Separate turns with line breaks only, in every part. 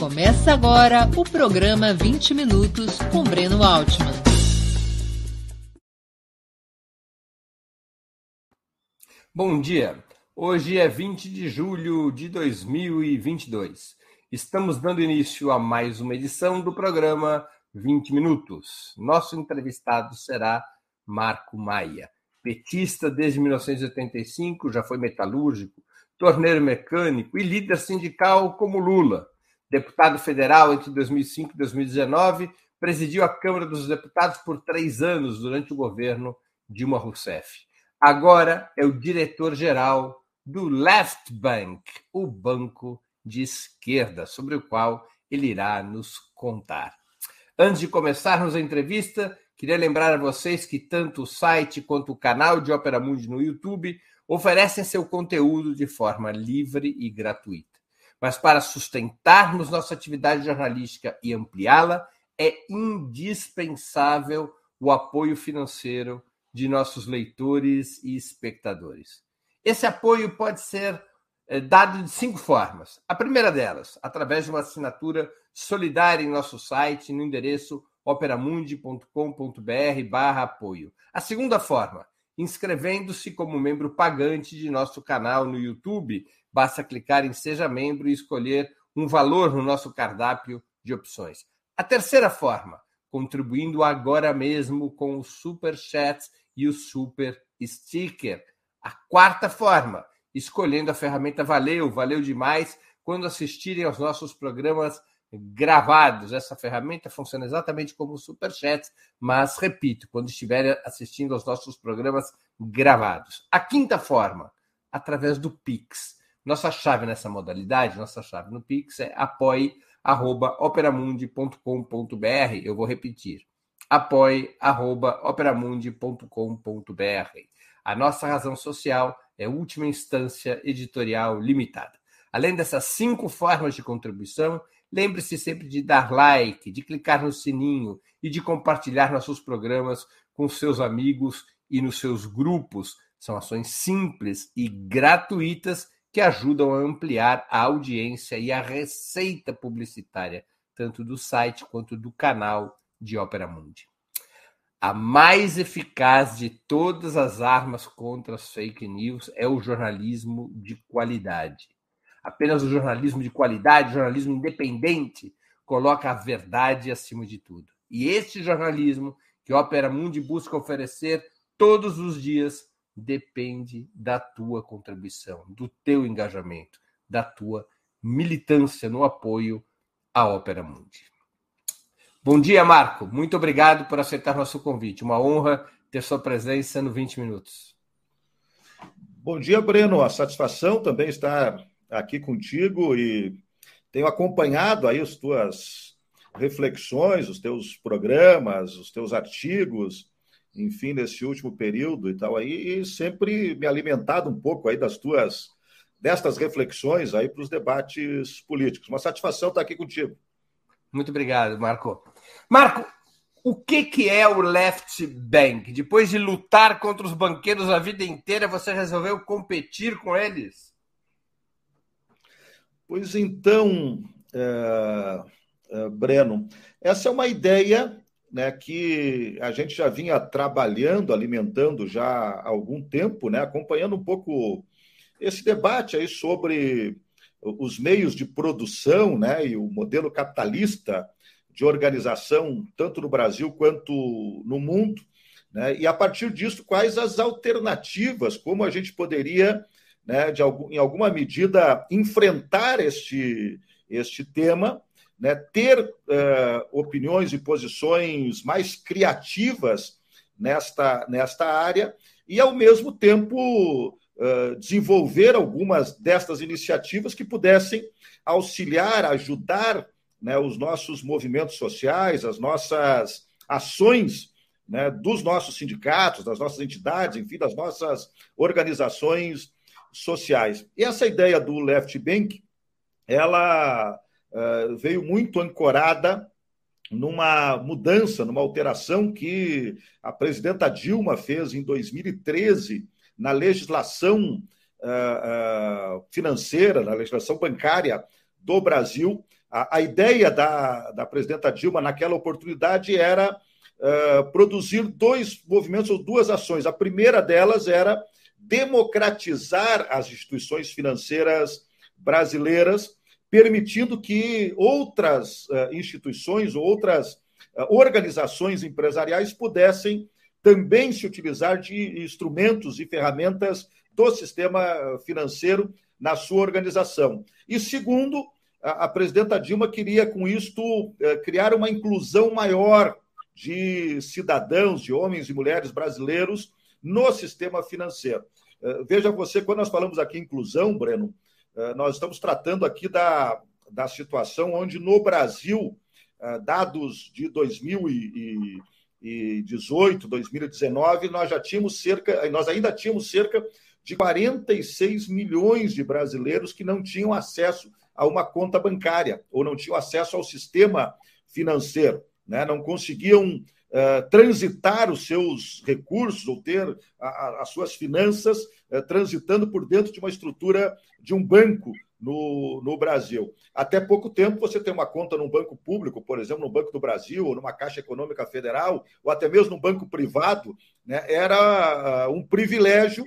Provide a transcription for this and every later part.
Começa agora o programa 20 Minutos com Breno Altman.
Bom dia. Hoje é 20 de julho de 2022. Estamos dando início a mais uma edição do programa 20 Minutos. Nosso entrevistado será Marco Maia. Petista desde 1985, já foi metalúrgico, torneiro mecânico e líder sindical como Lula. Deputado federal entre 2005 e 2019, presidiu a Câmara dos Deputados por três anos durante o governo Dilma Rousseff. Agora é o diretor-geral do Left Bank, o banco de esquerda, sobre o qual ele irá nos contar. Antes de começarmos a entrevista, queria lembrar a vocês que tanto o site quanto o canal de Opera Mundi no YouTube oferecem seu conteúdo de forma livre e gratuita. Mas para sustentarmos nossa atividade jornalística e ampliá-la, é indispensável o apoio financeiro de nossos leitores e espectadores. Esse apoio pode ser é, dado de cinco formas. A primeira delas, através de uma assinatura solidária em nosso site, no endereço operamundi.com.br barra apoio. A segunda forma, inscrevendo-se como membro pagante de nosso canal no YouTube. Basta clicar em Seja Membro e escolher um valor no nosso cardápio de opções. A terceira forma, contribuindo agora mesmo com o Super Chat e o Super Sticker. A quarta forma, escolhendo a ferramenta Valeu, valeu demais, quando assistirem aos nossos programas gravados. Essa ferramenta funciona exatamente como o Superchat, mas repito, quando estiverem assistindo aos nossos programas gravados. A quinta forma, através do Pix. Nossa chave nessa modalidade, nossa chave no Pix é apoie.operamundi.com.br. Eu vou repetir. apoie.operamundi.com.br. A nossa razão social é última instância editorial limitada. Além dessas cinco formas de contribuição, Lembre-se sempre de dar like, de clicar no sininho e de compartilhar nossos programas com seus amigos e nos seus grupos. São ações simples e gratuitas que ajudam a ampliar a audiência e a receita publicitária, tanto do site quanto do canal de Ópera Mundi. A mais eficaz de todas as armas contra as fake news é o jornalismo de qualidade. Apenas o jornalismo de qualidade, jornalismo independente, coloca a verdade acima de tudo. E este jornalismo que Opera Mundi busca oferecer todos os dias depende da tua contribuição, do teu engajamento, da tua militância no apoio à Opera Mundi. Bom dia, Marco. Muito obrigado por aceitar nosso convite. Uma honra ter sua presença no 20 Minutos.
Bom dia, Breno. A satisfação também estar aqui contigo e tenho acompanhado aí as tuas reflexões, os teus programas, os teus artigos, enfim, nesse último período e tal aí, e sempre me alimentado um pouco aí das tuas destas reflexões aí para os debates políticos. Uma satisfação estar aqui contigo.
Muito obrigado, Marco. Marco, o que, que é o Left Bank? Depois de lutar contra os banqueiros a vida inteira, você resolveu competir com eles?
Pois então, é, é, Breno, essa é uma ideia né, que a gente já vinha trabalhando, alimentando já há algum tempo, né, acompanhando um pouco esse debate aí sobre os meios de produção né, e o modelo capitalista de organização, tanto no Brasil quanto no mundo. Né, e a partir disso, quais as alternativas, como a gente poderia né, de em alguma medida, enfrentar este, este tema, né, ter uh, opiniões e posições mais criativas nesta, nesta área e, ao mesmo tempo, uh, desenvolver algumas destas iniciativas que pudessem auxiliar, ajudar né, os nossos movimentos sociais, as nossas ações né, dos nossos sindicatos, das nossas entidades, enfim, das nossas organizações sociais. E essa ideia do left bank, ela uh, veio muito ancorada numa mudança, numa alteração que a presidenta Dilma fez em 2013 na legislação uh, uh, financeira, na legislação bancária do Brasil. A, ideia da, da presidenta Dilma naquela oportunidade era produzir dois movimentos ou duas ações. A primeira delas era democratizar as instituições financeiras brasileiras, permitindo que outras uh, instituições ou outras uh, organizações empresariais pudessem também se utilizar de instrumentos e ferramentas do sistema financeiro na sua organização. E segundo, a, a presidenta Dilma queria, com isto, eh, criar uma inclusão maior de cidadãos, de homens e mulheres brasileiros no sistema financeiro. Veja você, quando nós falamos aqui inclusão, Breno, nós estamos tratando aqui da, da situação onde no Brasil, dados de 2018, 2019, nós já tínhamos cerca, nós ainda tínhamos cerca de 46 milhões de brasileiros que não tinham acesso a uma conta bancária ou não tinham acesso ao sistema financeiro, né? não conseguiam transitar os seus recursos ou ter a, a, as suas finanças uh, transitando por dentro de uma estrutura de um banco no, no Brasil. Até pouco tempo, você tem uma conta num banco público, por exemplo, no Banco do Brasil, ou numa Caixa Econômica Federal, ou até mesmo num banco privado, né? era uh, um privilégio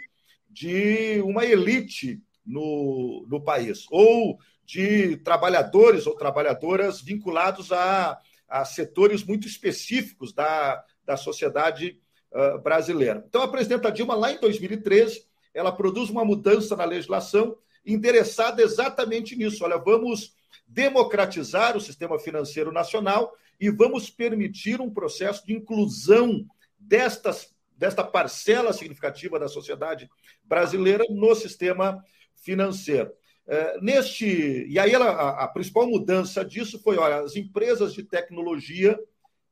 de uma elite no, no país, ou de trabalhadores ou trabalhadoras vinculados a, a setores muito específicos da, da sociedade uh, brasileira. Então, a presidenta Dilma, lá em 2013, ela produz uma mudança na legislação endereçada exatamente nisso. Olha, vamos democratizar o sistema financeiro nacional e vamos permitir um processo de inclusão destas desta parcela significativa da sociedade brasileira no sistema financeiro. É, neste e aí ela, a, a, principal mudança disso foi, olha, as empresas de tecnologia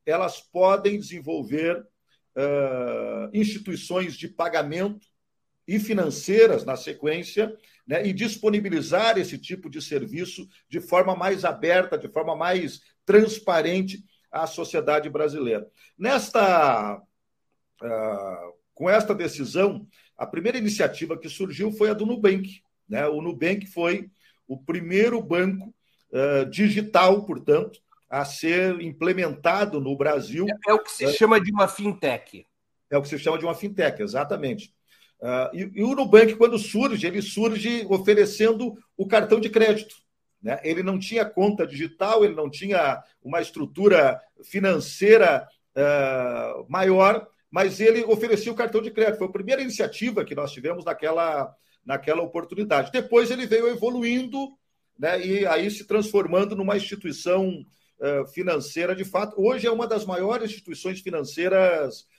elas podem desenvolver uh, instituições de pagamento e financeiras na sequência, né, e disponibilizar esse tipo de serviço de forma mais aberta, de forma mais transparente à sociedade brasileira. Nesta uh, com esta decisão, a primeira iniciativa que surgiu foi a do Nubank. Né? O Nubank foi o primeiro banco uh, digital, portanto, a ser implementado no Brasil.
É, é o que se uh, chama de uma fintech.
É o que se chama de uma fintech, exatamente. Uh, e, e, o Nubank, quando surge, ele surge oferecendo o cartão de crédito. Né? Ele não tinha conta digital, ele não tinha uma estrutura financeira uh, maior, mas ele oferecia o cartão de crédito. Foi a primeira iniciativa que nós tivemos naquela, naquela oportunidade. Depois ele veio evoluindo né, e aí se transformando numa instituição uh, financeira de fato. Hoje é uma das maiores instituições financeiras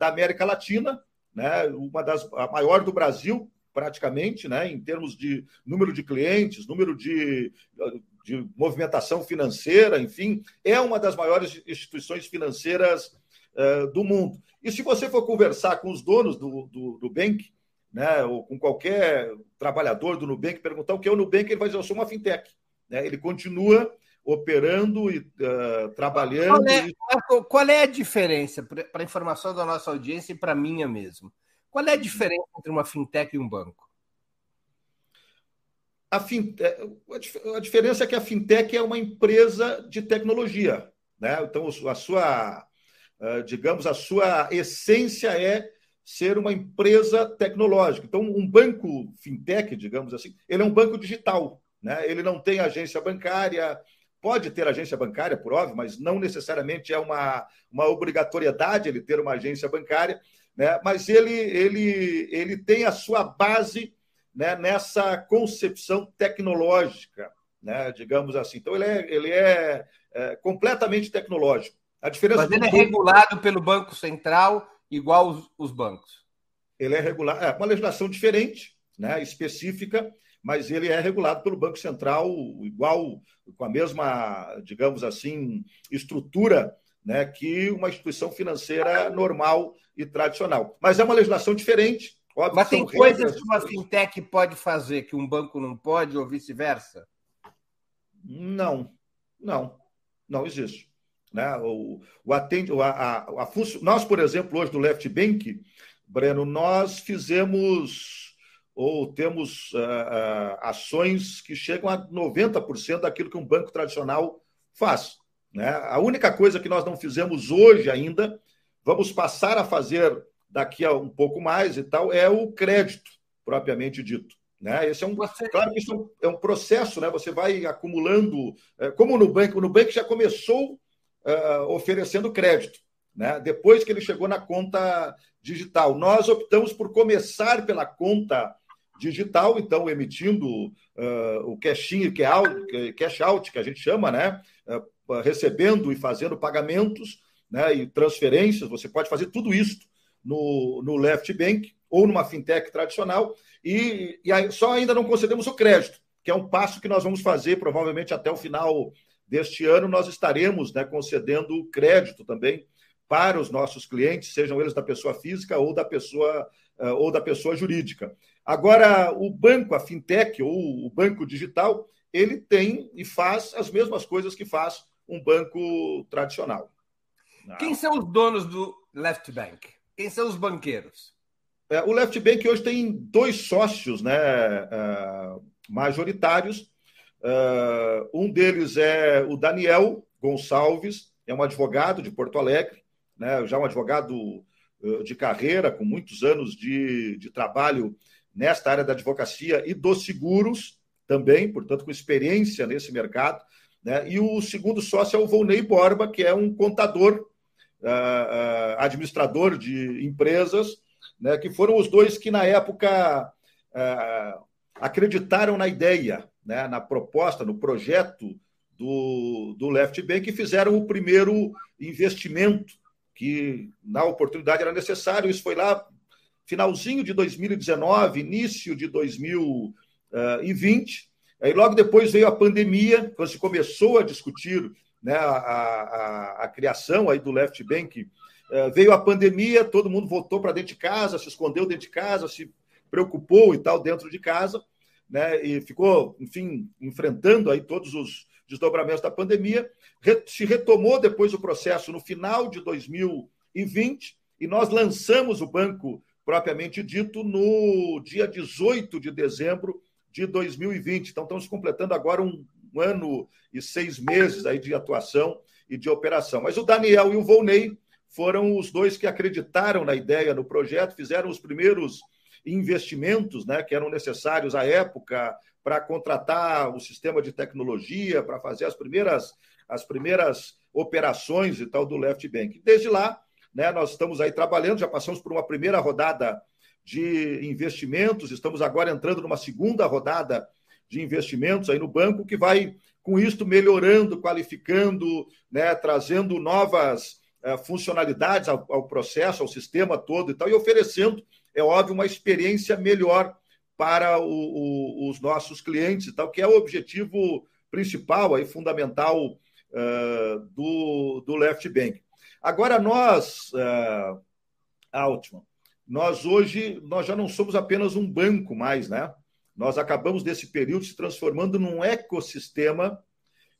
da América Latina, né, uma das a maior do Brasil, praticamente, né, em termos de número de clientes, número de, de movimentação financeira, enfim, é uma das maiores instituições financeiras uh, do mundo. E se você for conversar com os donos do, do, do Nubank, né, ou com qualquer trabalhador do Nubank, perguntar o que é o Nubank, ele vai dizer, eu sou uma fintech. Né? Ele continua operando e uh, trabalhando.
Qual é, qual é a diferença, para a informação da nossa audiência e para a minha mesmo? Qual é a diferença entre uma fintech e um banco?
A, fintech, a diferença é que a fintech é uma empresa de tecnologia. Né? Então, a sua ah, digamos, a sua essência é ser uma empresa tecnológica. Então, um banco fintech, digamos assim, ele é um banco digital. Né? Ele não tem agência bancária, pode ter agência bancária, por óbvio, mas não necessariamente é uma, uma obrigatoriedade ele ter uma agência bancária, né? mas ele, ele, ele tem a sua base né, nessa concepção tecnológica, né, digamos assim. Então, ele é, ele é, é completamente tecnológico.
A diferença Mas ele é regulado pelo Banco Central, igual os, os bancos.
Ele é regulado, é uma legislação diferente, né, específica, mas ele é regulado pelo Banco Central, igual, com a mesma, digamos assim, estrutura né, que uma instituição financeira normal e tradicional. Mas é uma legislação diferente.
Óbvio, mas tem coisas que uma fintech pode fazer que um banco não pode, ou vice-versa?
Não, não, não existe. Né? O, o atende, a, a, a Nós, por exemplo, hoje do Left Bank, Breno, nós fizemos ou temos uh, ações que chegam a 90% daquilo que um banco tradicional faz. Né? A única coisa que nós não fizemos hoje ainda, vamos passar a fazer daqui a um pouco mais e tal, é o crédito, propriamente dito. Né? Esse é um, claro que isso é um processo, né? Você vai acumulando, é, como no banco, no banco já começou uh, oferecendo crédito, né? Depois que ele chegou na conta digital, nós optamos por começar pela conta digital, então emitindo uh, o cash in, cash out, que a gente chama, né? Uh, recebendo e fazendo pagamentos, né? E transferências. Você pode fazer tudo isso no, no Left Bank ou numa fintech tradicional e, e aí, só ainda não concedemos o crédito, que é um passo que nós vamos fazer provavelmente até o final deste ano. Nós estaremos né, concedendo crédito também para os nossos clientes, sejam eles da pessoa física ou da pessoa uh, ou da pessoa jurídica. Agora, o banco, a fintech ou o banco digital, ele tem e faz as mesmas coisas que faz um banco tradicional.
Quem são os donos do Left Bank? Quem são os banqueiros?
É, o Left Bank hoje tem dois sócios né, uh, majoritários. Uh, um deles é o Daniel Gonçalves, é um advogado de Porto Alegre, né, já um advogado uh, de carreira, com muitos anos de, de trabalho nesta área da advocacia e dos seguros também, portanto, com experiência nesse mercado. Né? E o segundo sócio é o Volney Borba, que é um contador, administrador de empresas, né, que foram os dois que, na época, é, acreditaram na ideia, né, na proposta, no projeto do, do Left Bank e fizeram o primeiro investimento que, na oportunidade, era necessário. Isso foi lá, finalzinho de 2019, início de 2020. Aí, logo depois veio a pandemia, quando se começou a discutir né, a, a, a criação aí do Left Bank é, veio a pandemia, todo mundo voltou para dentro de casa, se escondeu dentro de casa, se preocupou e tal dentro de casa, né? E ficou, enfim, enfrentando aí todos os desdobramentos da pandemia. Se retomou depois o processo no final de 2020 e nós lançamos o banco propriamente dito no dia 18 de dezembro de 2020. Então estamos completando agora um, um ano e seis meses aí de atuação e de operação. Mas o Daniel e o Volney foram os dois que acreditaram na ideia, no projeto, fizeram os primeiros investimentos né, que eram necessários à época para contratar o sistema de tecnologia, para fazer as primeiras, as primeiras operações e tal do Left Bank. Desde lá, né, nós estamos aí trabalhando, já passamos por uma primeira rodada de investimentos, estamos agora entrando numa segunda rodada de investimentos aí no banco, que vai, com isto, melhorando, qualificando, né, trazendo novas é, funcionalidades ao, ao, processo, ao sistema todo e tal, e oferecendo, é óbvio, uma experiência melhor para o, o, os nossos clientes e tal, que é o objetivo principal e fundamental uh, do, do Left Bank. Agora, nós, uh, Altman, nós hoje nós já não somos apenas um banco mais, né? Nós acabamos desse período se transformando num ecossistema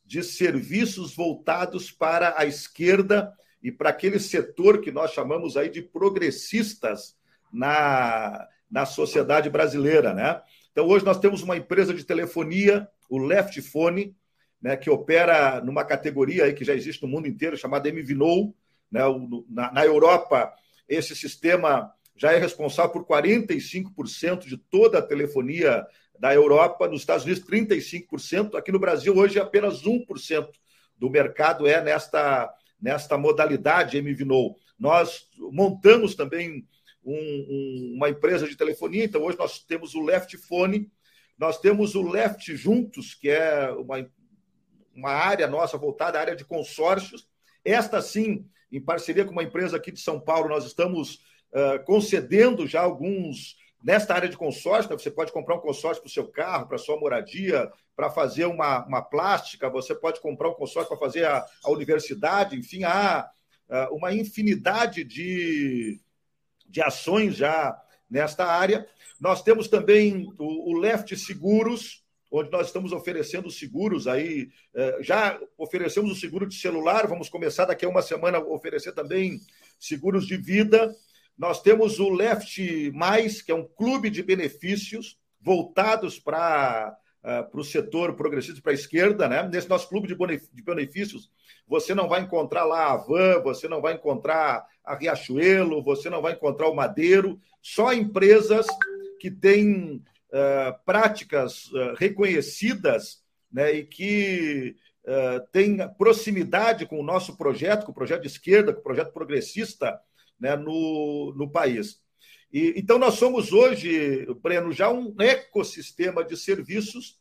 de serviços voltados para a esquerda e para aquele setor que nós chamamos aí de progressistas na, na sociedade brasileira, né? Então, hoje nós temos uma empresa de telefonia, o Left Phone, né, que opera numa categoria aí que já existe no mundo inteiro, chamada MVNO. Né? Na, Europa, esse sistema já é responsável por 45% de toda a telefonia da Europa, nos Estados Unidos, 35%. Aqui no Brasil, hoje, apenas 1% do mercado é nesta nesta modalidade MVNO. Nós montamos também um, um, uma empresa de telefonia, então hoje nós temos o Left Phone, nós temos o Left Juntos, que é uma, uma área nossa voltada à área de consórcios. Esta, sim, em parceria com uma empresa aqui de São Paulo, nós estamos uh, concedendo já alguns Nesta área de consórcio, né, você pode comprar um consórcio para o seu carro, para sua moradia, para fazer uma, uma plástica, você pode comprar um consórcio para fazer a, a universidade, enfim, há uh, uma infinidade de, de ações já nesta área. Nós temos também o, o Left Seguros, onde nós estamos oferecendo seguros aí. Uh, já oferecemos o seguro de celular, vamos começar daqui a uma semana a oferecer também seguros de vida. Nós temos o Left Mais, que é um clube de benefícios voltados para uh, para o setor progressista, para a esquerda, né? Nesse nosso clube de benefícios, você não vai encontrar lá a Van, você não vai encontrar a Riachuelo, você não vai encontrar o Madeiro, só empresas que têm uh, práticas uh, reconhecidas né, e que uh, têm proximidade com o nosso projeto, com o projeto de esquerda, com o projeto progressista né, no, no país. E, então, nós somos hoje, Breno, já um ecossistema de serviços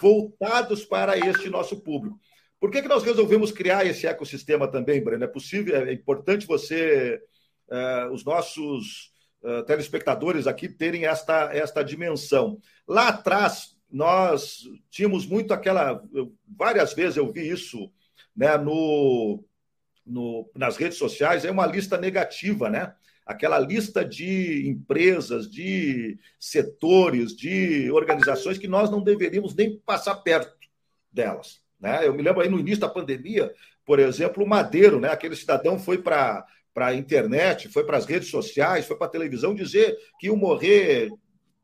voltados para este nosso público. Por que, que nós resolvemos criar esse ecossistema também, Breno? É possível, é importante você, uh, os nossos telespectadores aqui, terem esta, esta dimensão. Lá atrás, nós tínhamos muito aquela. Várias vezes eu vi isso né, no, no, nas redes sociais, é uma lista negativa, né? aquela lista de empresas, de setores, de organizações que nós não deveríamos nem passar perto delas. Né? Eu me lembro aí no início da pandemia, por exemplo, o Madeiro, né? aquele cidadão foi para para a internet, foi para as redes sociais, foi para a televisão dizer que iam morrer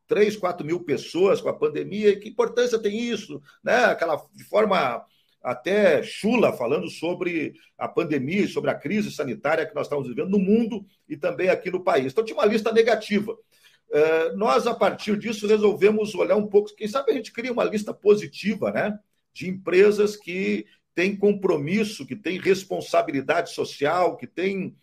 3, 4 mil pessoas com a pandemia, e que importância tem isso, né? Aquela de forma até chula, falando sobre a pandemia, sobre a crise sanitária que nós estamos vivendo no mundo e também aqui no país. Então, tinha uma lista negativa. Uh, nós, a partir disso, resolvemos olhar um pouco. Quem sabe a gente cria uma lista positiva, né? De empresas que têm compromisso, que têm responsabilidade social, que têm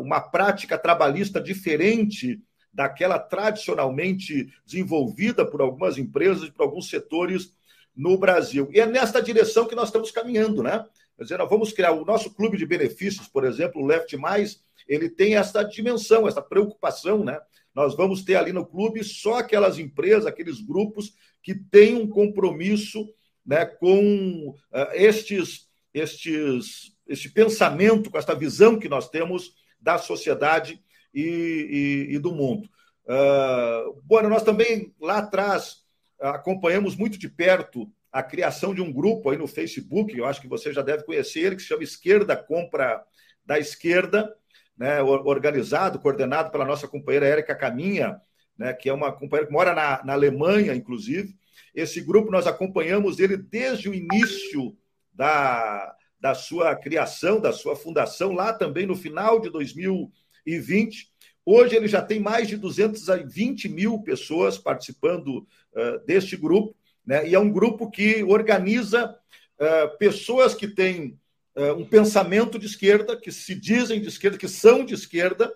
uma prática trabalhista diferente daquela tradicionalmente desenvolvida por algumas empresas, por alguns setores no Brasil. E é nesta direção que nós estamos caminhando, né? Quer dizer, nós vamos criar o nosso clube de benefícios, por exemplo, o Left Mais, ele tem essa dimensão, essa preocupação, né? Nós vamos ter ali no clube só aquelas empresas, aqueles grupos que têm um compromisso né, com uh, estes, estes, este pensamento, com esta visão que nós temos da sociedade e, e, e do mundo. Uh, bueno, nós também lá atrás acompanhamos muito de perto a criação de um grupo aí no Facebook, eu acho que você já deve conhecer que se chama Esquerda Compra da Esquerda, né, organizado, coordenado pela nossa companheira Érica Caminha, né, que é uma companheira que mora na, na Alemanha, inclusive. Esse grupo nós acompanhamos ele desde o início da, da sua criação, da sua fundação, lá também no final de 2020. Hoje ele já tem mais de 220 mil pessoas participando uh, deste grupo, né? e é um grupo que organiza uh, pessoas que têm uh, um pensamento de esquerda, que se dizem de esquerda, que são de esquerda,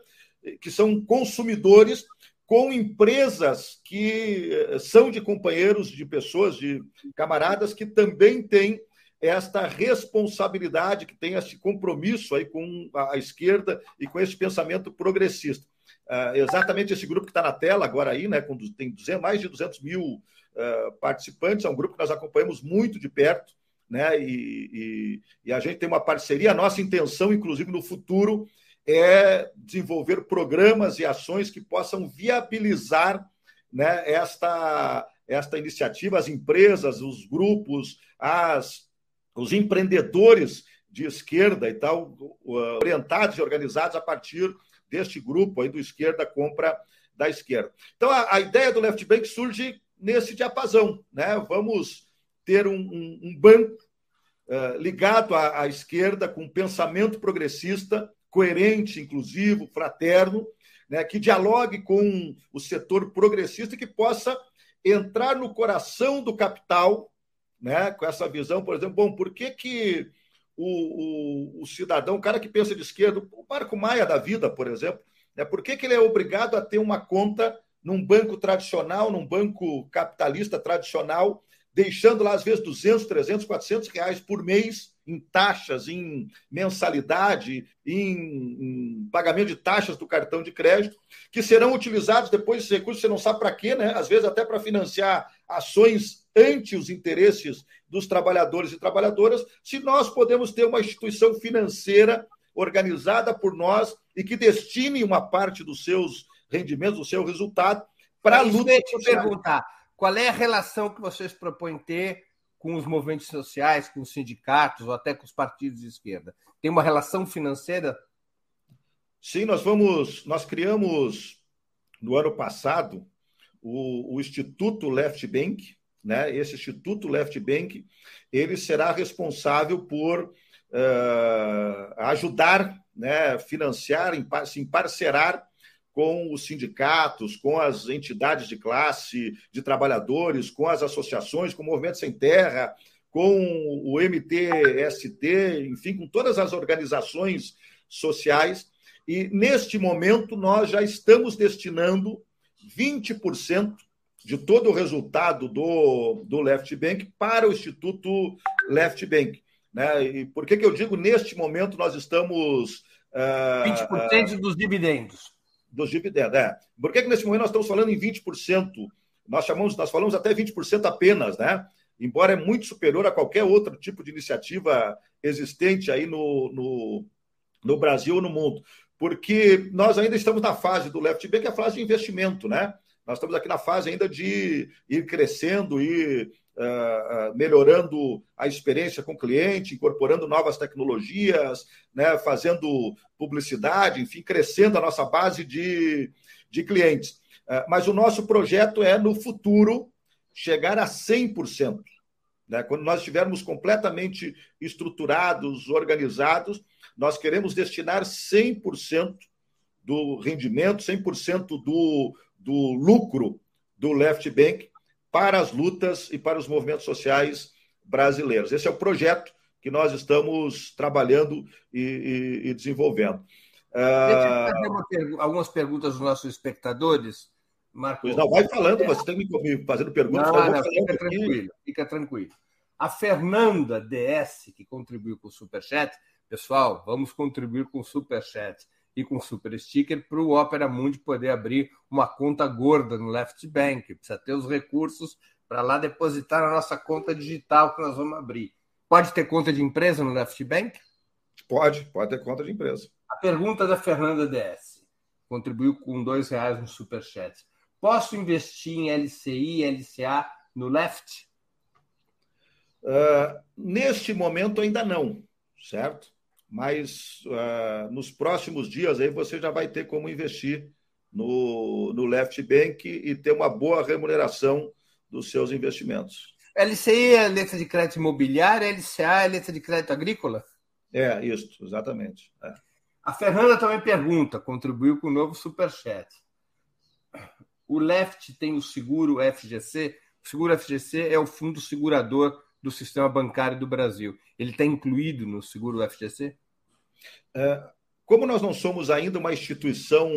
que são consumidores, com empresas que são de companheiros, de pessoas, de camaradas que também têm esta responsabilidade, que tem esse compromisso aí com a esquerda e com esse pensamento progressista. Uh, exatamente esse grupo que está na tela agora aí, né, com, tem 200, mais de 200 mil uh, participantes, é um grupo que nós acompanhamos muito de perto, né, e, e, e, a gente tem uma parceria, a nossa intenção, inclusive no futuro, é desenvolver programas e ações que possam viabilizar né, esta, esta iniciativa, as empresas, os grupos, as, os empreendedores de esquerda e tal, orientados e organizados a partir deste grupo aí do esquerda compra da esquerda. Então, a, a ideia do left bank surge nesse diapasão. Né? Vamos ter um, um, um banco uh, ligado à, à, esquerda, com pensamento progressista, coerente, inclusivo, fraterno, né? que dialogue com o setor progressista e que possa entrar no coração do capital, né? com essa visão, por exemplo, bom, por que, que o, o, o, cidadão, o cara que pensa de esquerda, o Marco Maia da vida, por exemplo, né? por que, que ele é obrigado a ter uma conta num banco tradicional, num banco capitalista tradicional, deixando lá, às vezes, 200, 300, 400 reais por mês em taxas, em mensalidade, em, em, pagamento de taxas do cartão de crédito, que serão utilizados depois esses recursos, você não sabe para quê, né? Às vezes até para financiar ações ante os interesses dos trabalhadores e trabalhadoras, se nós podemos ter uma instituição financeira organizada por nós e que destine uma parte dos seus rendimentos, do seu resultado, para a luta.
Eu te perguntar, qual é a relação que vocês propõem ter com os movimentos sociais, com os sindicatos ou até com os partidos de esquerda? Tem uma relação financeira?
Sim, nós vamos, nós criamos no ano passado o, o Instituto Left Bank, né? Esse Instituto Left Bank, ele será responsável por uh, ajudar, né, financiar, se emparcerar com os sindicatos, com as entidades de classe de trabalhadores, com as associações, com o Movimento Sem Terra, com o MTST, enfim, com todas as organizações sociais. E neste momento nós já estamos destinando 20% de todo o resultado do, do Left Bank para o Instituto Left Bank. Né? E por que, que eu digo neste momento nós estamos.
Uh, 20% uh, dos dividendos.
Dos dividendos, é. Por que, que neste momento nós estamos falando em 20%? Nós chamamos, nós falamos até 20% apenas, né? Embora é muito superior a qualquer outro tipo de iniciativa existente aí no, no, no Brasil ou no mundo. Porque nós ainda estamos na fase do Left Bank, que é a fase de investimento, né? Nós estamos aqui na fase ainda de ir crescendo, ir uh, melhorando a experiência com o cliente, incorporando novas tecnologias, né, fazendo publicidade, enfim, crescendo a nossa base de, de clientes. Uh, mas o nosso projeto é, no futuro, chegar a 100%. Né? Quando nós estivermos completamente estruturados, organizados, nós queremos destinar 100% do rendimento, 100% do, do lucro do Left Bank para as lutas e para os movimentos sociais brasileiros. Esse é o projeto que nós estamos trabalhando e, e, e desenvolvendo.
Deixa eu fazer uma algumas perguntas dos nossos espectadores.
Marco. Pois não, vai falando, você tem que me fazendo perguntas.
Não, não, fica tranquilo, fica tranquilo. A Fernanda DS, que contribuiu com o Superchat, pessoal, vamos contribuir com o Superchat e com super sticker para o Opera Mundi poder abrir uma conta gorda no Left Bank. Precisa ter os recursos para lá depositar na nossa conta digital que nós vamos abrir. Pode ter conta de empresa no Left Bank?
Pode, pode ter conta de empresa.
A pergunta da Fernanda DS. Contribuiu com dois reais no Superchat. Posso investir em LCI, LCA no Left?
Uh, neste momento ainda não, certo? Mas uh, nos próximos dias aí você já vai ter como investir no, no Left Bank e ter uma boa remuneração dos seus investimentos.
LCI é letra de crédito imobiliário, LCA é letra de crédito agrícola?
É, isso, exatamente. É.
A Fernanda também pergunta, contribuiu com o novo Superchat. O Left tem o seguro FGC? O seguro FGC é o fundo segurador do sistema bancário do Brasil. Ele está incluído no seguro FGC?
É, como nós não somos ainda uma instituição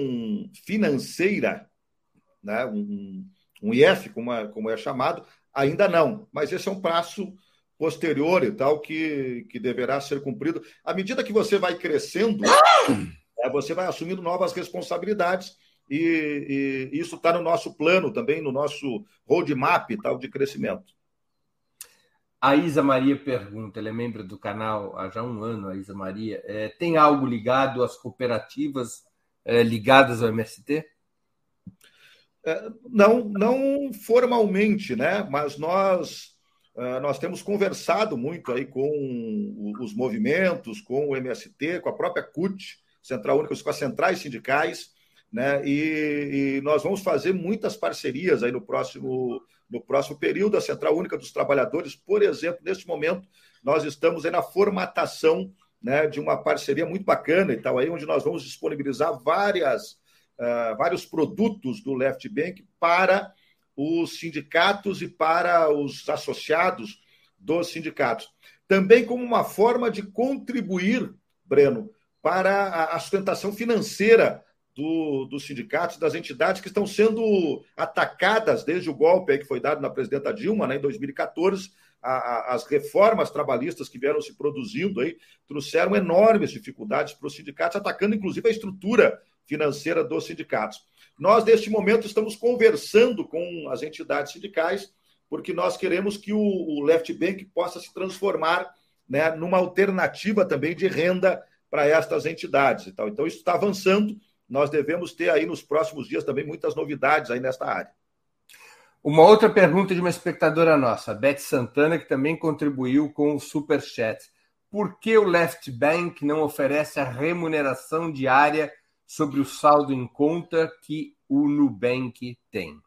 financeira, né, um, um IF, como é, como é chamado, ainda não. Mas esse é um passo posterior e tal que, que deverá ser cumprido. À medida que você vai crescendo, é, você vai assumindo novas responsabilidades e, e isso está no nosso plano também, no nosso roadmap tal de crescimento.
A Isa Maria pergunta, ela é membro do canal há já um ano, a Isa Maria. É, tem algo ligado às cooperativas é, ligadas ao MST?
É, não, não formalmente, né? Mas nós é, nós temos conversado muito aí com os movimentos, com o MST, com a própria CUT, Central Única, com as centrais sindicais, né? E, e nós vamos fazer muitas parcerias aí no próximo no próximo período. A Central Única dos Trabalhadores, por exemplo, neste momento, nós estamos na formatação né, de uma parceria muito bacana e tal, aí, onde nós vamos disponibilizar várias, uh, vários produtos do Left Bank para os sindicatos e para os associados dos sindicatos. Também como uma forma de contribuir, Breno, para a sustentação financeira do, dos sindicatos, das entidades que estão sendo atacadas desde o golpe que foi dado na presidenta Dilma, né, em 2014. A, a, as reformas trabalhistas que vieram se produzindo aí trouxeram enormes dificuldades para os sindicatos, atacando inclusive a estrutura financeira dos sindicatos. Nós, neste momento, estamos conversando com as entidades sindicais, porque nós queremos que o, o Left Bank possa se transformar né, numa alternativa também de renda para estas entidades. E tal. Então, isso está avançando nós devemos ter aí nos próximos dias também muitas novidades aí nesta área.
Uma outra pergunta de uma espectadora nossa, Beth Santana, que também contribuiu com o Super Chat. Por que o Left Bank não oferece a remuneração diária sobre o saldo em conta que o Nubank tem?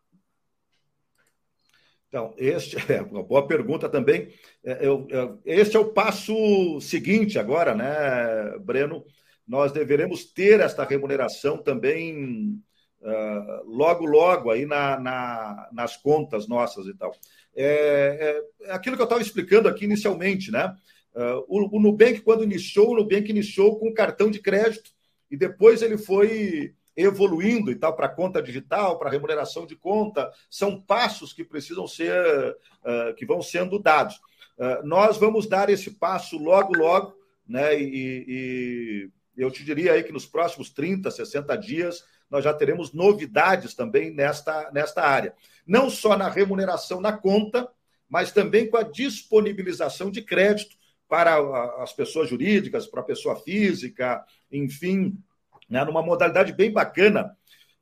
Então, este é uma boa pergunta também. É, eu, eu, este é o passo seguinte agora, né, Breno? Nós deveremos ter esta remuneração também uh, logo, logo aí na, na, nas contas nossas e tal. É, é, é aquilo que eu estava explicando aqui inicialmente, né? Uh, o, o Nubank, quando iniciou, o Nubank iniciou com cartão de crédito e depois ele foi evoluindo e tal para conta digital, para remuneração de conta, são passos que precisam ser, uh, que vão sendo dados. Uh, nós vamos dar esse passo logo, logo, né? E, e, eu te diria aí que nos próximos 30, 60 dias nós já teremos novidades também nesta, nesta área. Não só na remuneração na conta, mas também com a disponibilização de crédito para as pessoas jurídicas, para a pessoa física, enfim, né, numa modalidade bem bacana,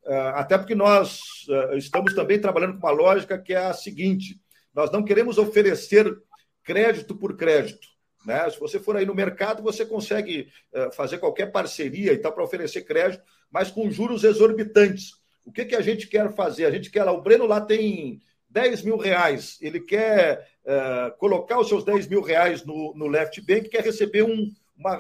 eh, até porque nós eh, estamos também trabalhando com uma lógica que é a seguinte: nós não queremos oferecer crédito por crédito. Né? Se você for aí no mercado, você consegue eh, fazer qualquer parceria e tal para oferecer crédito, mas com juros exorbitantes. O que, que a gente quer fazer? A gente quer o Breno lá tem 10 mil reais, ele quer uh, colocar os seus 10 mil reais no, no Left Bank, quer receber um, uma,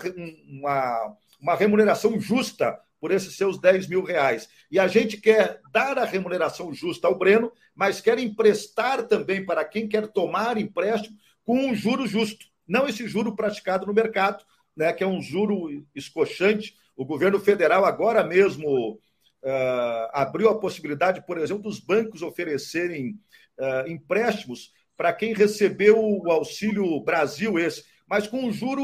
uma, uma remuneração justa por esses seus 10 mil reais. E a gente quer dar a remuneração justa ao Breno, mas quer emprestar também para quem quer tomar empréstimo com um juro justo. Não esse juro praticado no mercado, né, que é um juro escochante. O governo federal agora mesmo uh, abriu a possibilidade, por exemplo, dos bancos oferecerem uh, empréstimos para quem recebeu o Auxílio Brasil esse, mas com um juro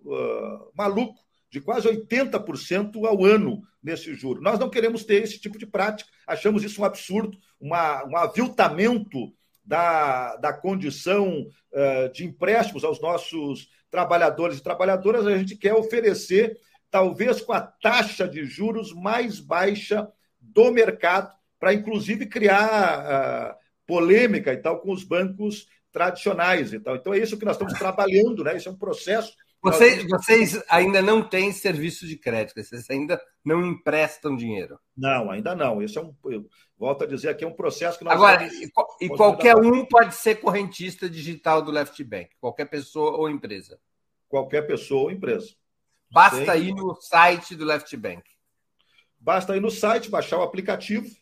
uh, maluco de quase 80% ao ano nesse juro. Nós não queremos ter esse tipo de prática, achamos isso um absurdo, uma, um aviltamento da, da condição uh, de empréstimos aos nossos trabalhadores e trabalhadoras, a gente quer oferecer, talvez com a taxa de juros mais baixa do mercado, para inclusive criar uh, polêmica e tal com os bancos tradicionais e tal. Então é isso que nós estamos trabalhando, né? Isso é um processo
vocês, vocês ainda não têm serviço de crédito, vocês ainda não emprestam dinheiro.
Não, ainda não. Isso é um. volto a dizer aqui, é um processo que nós.
Agora, e, e qualquer um pode ser correntista digital do Left Bank, qualquer pessoa ou empresa.
Qualquer pessoa ou empresa.
Basta ir no site do Left Bank.
Basta ir no site, baixar o aplicativo,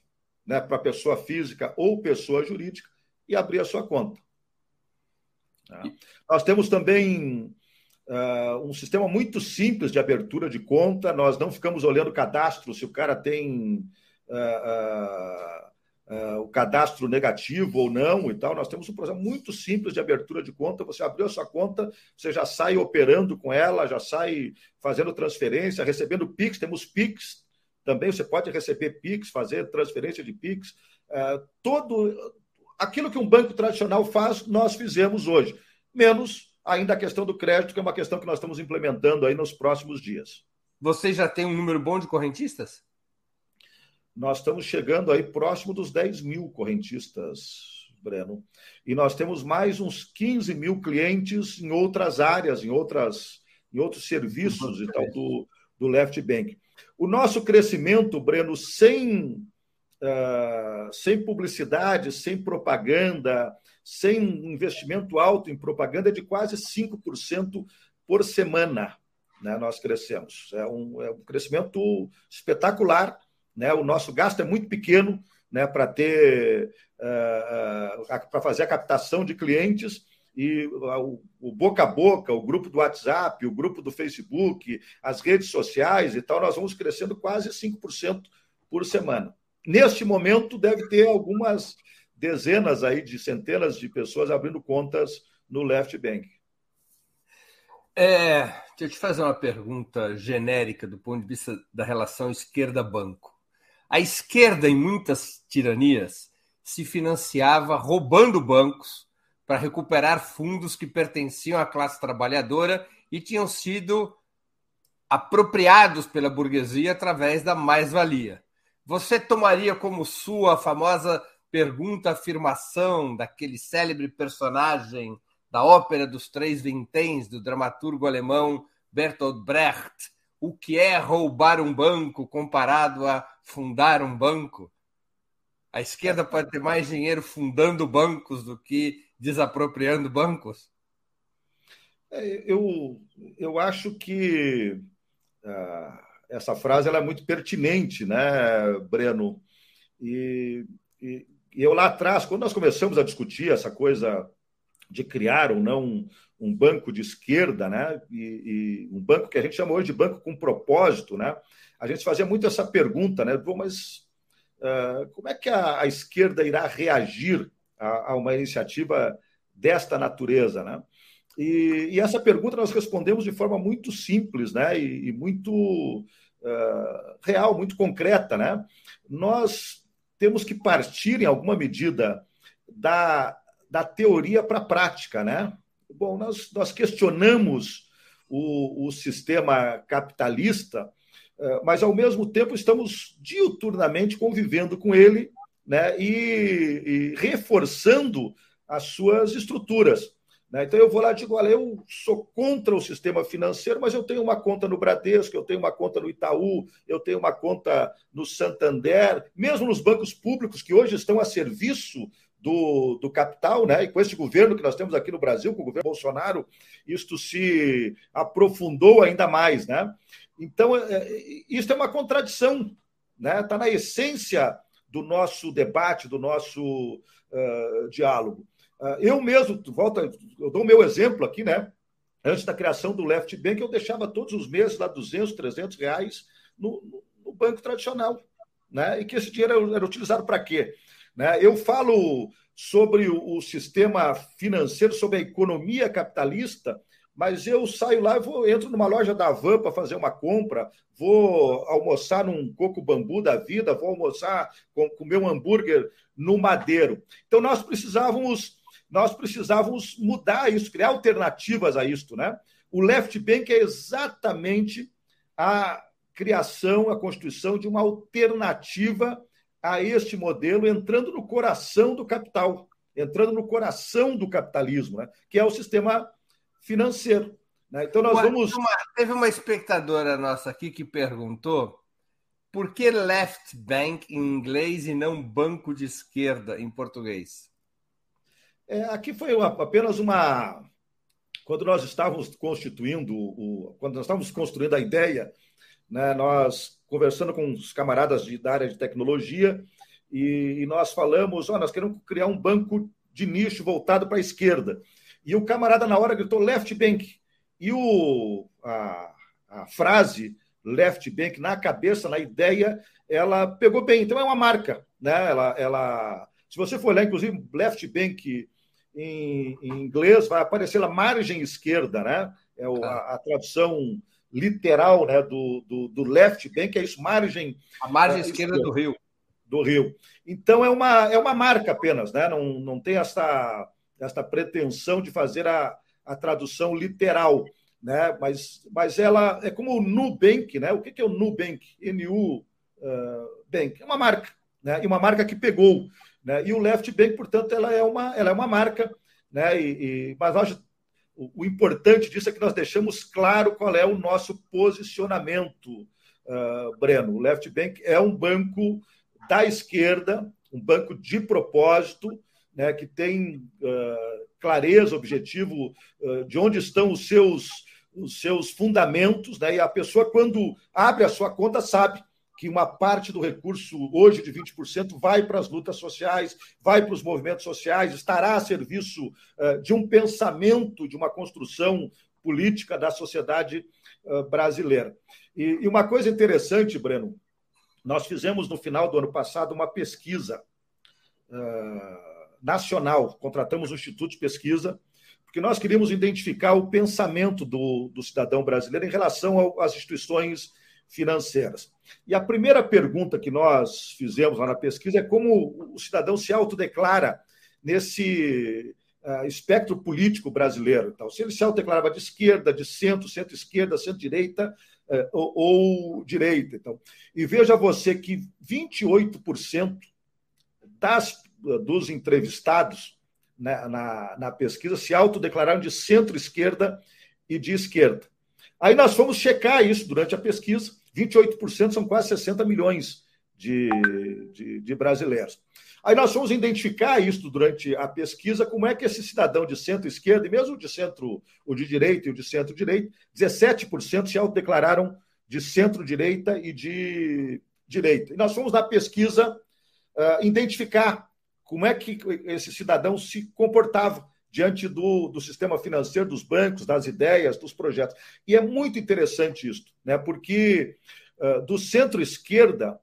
né, para pessoa física ou pessoa jurídica, e abrir a sua conta. Tá? Nós temos também Uh, um sistema muito simples de abertura de conta. Nós não ficamos olhando o cadastro, se o cara tem uh, uh, o cadastro negativo ou não e tal. Nós temos um processo muito simples de abertura de conta. Você abriu a sua conta, você já sai operando com ela, já sai fazendo transferência, recebendo PIX. Temos PIX também, você pode receber PIX, fazer transferência de PIX. todo aquilo que um banco tradicional faz, nós fizemos hoje, menos ainda a questão do crédito, que é uma questão que nós estamos implementando aí nos próximos dias.
Você já tem um número bom de correntistas?
Nós estamos chegando aí próximo dos 10 mil correntistas, Breno. E nós temos mais uns 15 mil clientes em outras áreas, em, outras, em outros serviços e tal do, do Left Bank. O nosso crescimento, Breno, sem, uh, sem publicidade, sem propaganda, sem investimento alto em propaganda, de quase 5% por semana. Né, nós crescemos. É um, é um crescimento espetacular. Né? O nosso gasto é muito pequeno né, para ter uh, uh, para fazer a captação de clientes e o, o, boca a boca, o grupo do WhatsApp, o grupo do Facebook, as redes sociais e tal, nós vamos crescendo quase 5% por semana. Neste momento, deve ter algumas dezenas aí de centenas de pessoas abrindo contas no Left Bank.
É, deixa eu te fazer uma pergunta genérica do ponto de vista da relação esquerda-banco. A esquerda, em muitas tiranias, se financiava roubando bancos para recuperar fundos que pertenciam à classe trabalhadora e tinham sido apropriados pela burguesia através da mais-valia. Você tomaria como sua a famosa pergunta afirmação daquele célebre personagem da ópera dos três vinténs do dramaturgo alemão Bertolt Brecht, o que é roubar um banco comparado a fundar um banco? A esquerda pode ter mais dinheiro fundando bancos do que desapropriando bancos?
É, eu, eu acho que uh, essa frase ela é muito pertinente, né, Breno? E, e, e, eu lá atrás, quando nós começamos a discutir essa coisa de criar ou não um, banco de esquerda, né? E, e, um banco que a gente chama hoje de banco com propósito, né? A gente fazia muito essa pergunta, né? Bom, mas uh, como é que a, a, esquerda irá reagir a, a, uma iniciativa desta natureza, né? E, e, essa pergunta nós respondemos de forma muito simples, né? E, e muito uh, real, muito concreta, né? Nós temos que partir, em alguma medida, da, da teoria para a prática, né? Bom, nós, nós questionamos o, o sistema capitalista, eh, mas ao mesmo tempo estamos diuturnamente convivendo com ele né, e, e reforçando as suas estruturas. Né? Então eu vou lá e digo: olha, eu sou contra o sistema financeiro, mas eu tenho uma conta no Bradesco, eu tenho uma conta no Itaú, eu tenho uma conta no Santander, mesmo nos bancos públicos que hoje estão a serviço do, do capital, né? E com esse governo que nós temos aqui no Brasil, com o governo Bolsonaro, isto se aprofundou ainda mais, né? Então, é, é, isso é uma contradição, né? Está na essência do nosso debate, do nosso uh, diálogo. Uh, eu mesmo, volta, eu dou o meu exemplo aqui, né? Antes da criação do Left Bank, eu deixava todos os meses lá 200, 300 reais no, no banco tradicional, né? E que esse dinheiro era utilizado para quê? Né? Eu falo sobre o, sistema financeiro, sobre a economia capitalista, mas eu saio lá vou, entro numa loja da Van para fazer uma compra, vou almoçar num coco bambu da vida, vou almoçar, com, comer um hambúrguer no madeiro. Então nós precisávamos, nós precisávamos mudar isso, criar alternativas a isto, né? O left bank é exatamente a criação, a constituição de uma alternativa a este modelo, entrando no coração do capital, entrando no coração do capitalismo, né? que é o sistema financeiro. Né? Então, nós vamos.
Uma, teve uma espectadora nossa aqui que perguntou por que left bank em inglês e não banco de esquerda em português?
É, aqui foi uma, apenas uma. Quando nós estávamos constituindo, o, quando nós estávamos construindo a ideia, né, nós conversando com os camaradas de, da área de tecnologia e, e nós falamos: oh, nós queremos criar um banco de nicho voltado para a esquerda. E o camarada, na hora, gritou left bank. E o, a, a frase left bank, na cabeça, na ideia, ela pegou bem. Então, é uma marca. Né? Ela, ela, se você for olhar, inclusive, left bank em, em inglês, vai aparecer a margem esquerda, né? É o, a, a tradução literal né, do, do, do left bank, é isso, margem.
A margem é, esquerda do rio.
Do rio. Então é uma, é uma marca apenas, né? não, não tem essa, essa pretensão de fazer a, a tradução literal. Né? Mas, mas ela é como o Nubank, né? O que é o Nubank? NU uh, Bank. É uma marca, né? E uma marca que pegou. Né? E o Left Bank, portanto, ela é uma, ela é uma marca, né? E, e, mas nós o, importante disso é que nós deixamos claro qual é o nosso posicionamento, uh, Breno. O Left Bank é um banco da esquerda, um banco de propósito, né, que tem uh, clareza, objetivo uh, de onde estão os seus, os seus fundamentos, né, e a pessoa, quando abre a sua conta, sabe que uma parte do recurso, hoje de 20%, vai para as lutas sociais, vai para os movimentos sociais, estará a serviço uh, de um pensamento, de uma construção política da sociedade uh, brasileira. E, uma coisa interessante, Breno, nós fizemos no final do ano passado uma pesquisa uh, nacional, contratamos o Instituto de Pesquisa, porque nós queríamos identificar o pensamento do, do cidadão brasileiro em relação ao, às instituições financeiras. E a primeira pergunta que nós fizemos lá na pesquisa é como o cidadão se autodeclara nesse uh, espectro político brasileiro. Então, se ele se autodeclarava de esquerda, de centro, centro-esquerda, centro-direita uh, ou, ou, direita. Então, e veja você que 28% das, dos entrevistados na, na, na pesquisa se autodeclararam de centro-esquerda e de esquerda. Aí nós fomos checar isso durante a pesquisa. 28% são quase 60 milhões de, de, de brasileiros. Aí nós fomos identificar isso durante a pesquisa, como é que esse cidadão de centro-esquerda, e mesmo de centro, o de direita e o de centro-direita, 17% se autodeclararam de centro-direita e de direita. E nós fomos na pesquisa uh, identificar como é que esse cidadão se comportava diante do, do sistema financeiro, dos bancos, das ideias, dos projetos. E é muito interessante isso, né? porque uh, do centro-esquerda,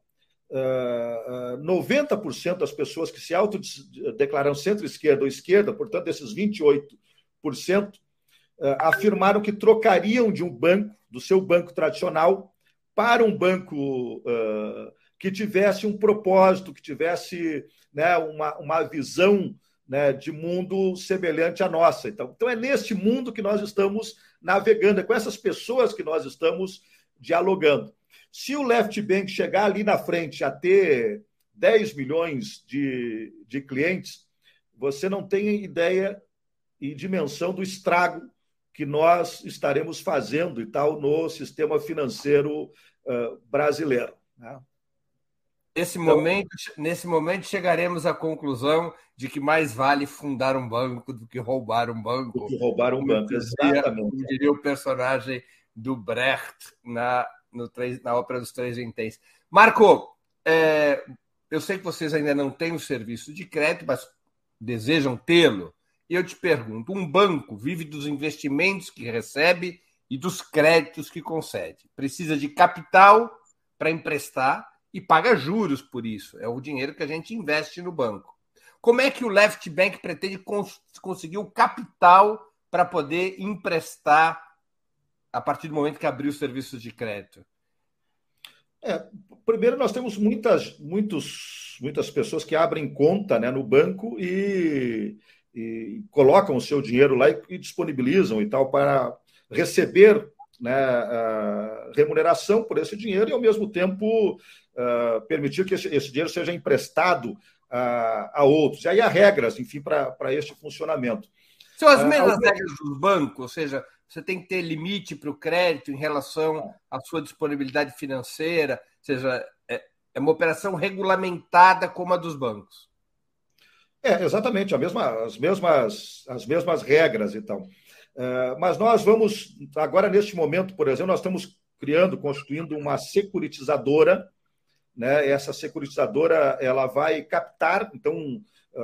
uh, uh, 90% das pessoas que se autodeclaram centro-esquerda ou esquerda, portanto, desses 28%, uh, afirmaram que trocariam de um banco, do seu banco tradicional, para um banco uh, que tivesse um propósito, que tivesse né, uma, uma visão né, de mundo semelhante à nossa. Então, então, é neste mundo que nós estamos navegando, é com essas pessoas que nós estamos dialogando. Se o Left Bank chegar ali na frente a ter 10 milhões de, de clientes, você não tem ideia e dimensão do estrago que nós estaremos fazendo e tal no sistema financeiro uh, brasileiro. Né?
Nesse, então, momento, nesse momento, chegaremos à conclusão de que mais vale fundar um banco do que roubar um banco. Do
que roubar um banco, exatamente.
Como diria o personagem do Brecht na, no, na ópera dos Três Vinténs. Marco, é, eu sei que vocês ainda não têm o serviço de crédito, mas desejam tê-lo. E eu te pergunto: um banco vive dos investimentos que recebe e dos créditos que concede. Precisa de capital para emprestar e paga juros por isso. É o dinheiro que a gente investe no banco. Como é que o Left Bank pretende cons conseguir o capital para poder emprestar a partir do momento que abrir os serviços de crédito?
É, primeiro, nós temos muitas, muitos, muitas pessoas que abrem conta né, no banco e, e colocam o seu dinheiro lá e, e disponibilizam e tal para receber né, remuneração por esse dinheiro e, ao mesmo tempo, uh, permitir que esse, esse, dinheiro seja emprestado uh, a outros. E aí há regras, enfim, para este funcionamento.
São as ah, mesmas regras dos bancos, ou seja, você tem que ter limite para o crédito em relação à sua disponibilidade financeira, ou seja, é, é uma operação regulamentada como a dos bancos.
É, exatamente, a mesma, as, mesmas, as mesmas regras e. Uh, mas nós vamos, agora neste momento, por exemplo, nós estamos criando, constituindo uma securitizadora né? Essa securitizadora ela vai captar, então,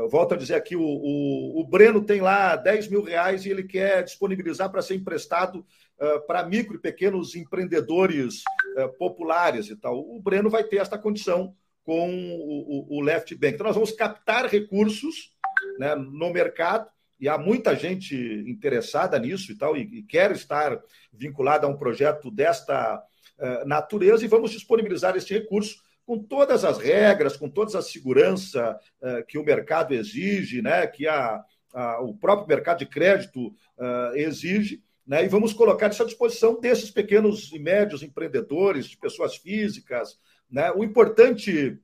volto a dizer aqui, o, o, o Breno tem lá 10 mil reais e ele quer disponibilizar para ser emprestado uh, para micro e pequenos empreendedores uh, populares e tal. O Breno vai ter esta condição com o, o, Left Bank. Então, nós vamos captar recursos né, no mercado e há muita gente interessada nisso e tal, e, e quer estar vinculada a um projeto desta uh, natureza, e vamos disponibilizar este recurso com todas as regras, com toda a segurança uh, que o mercado exige, né, que a, a, o próprio mercado de crédito uh, exige, né, e vamos colocar isso à disposição desses pequenos e médios empreendedores, de pessoas físicas. Né. O importante,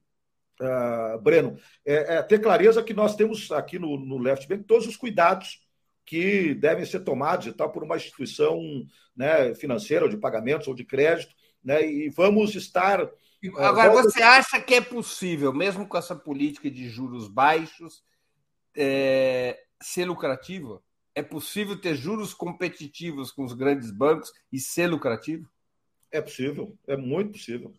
uh, Breno, é, é, ter clareza que nós temos aqui no, no Left Bank todos os cuidados que devem ser tomados e tal por uma instituição né, financeira ou de pagamentos ou de crédito, né, e vamos estar
é, Agora, você acha que é possível, mesmo com essa política de juros baixos, é, ser lucrativo? É possível ter juros competitivos com os grandes bancos e ser lucrativo?
É possível, é muito possível.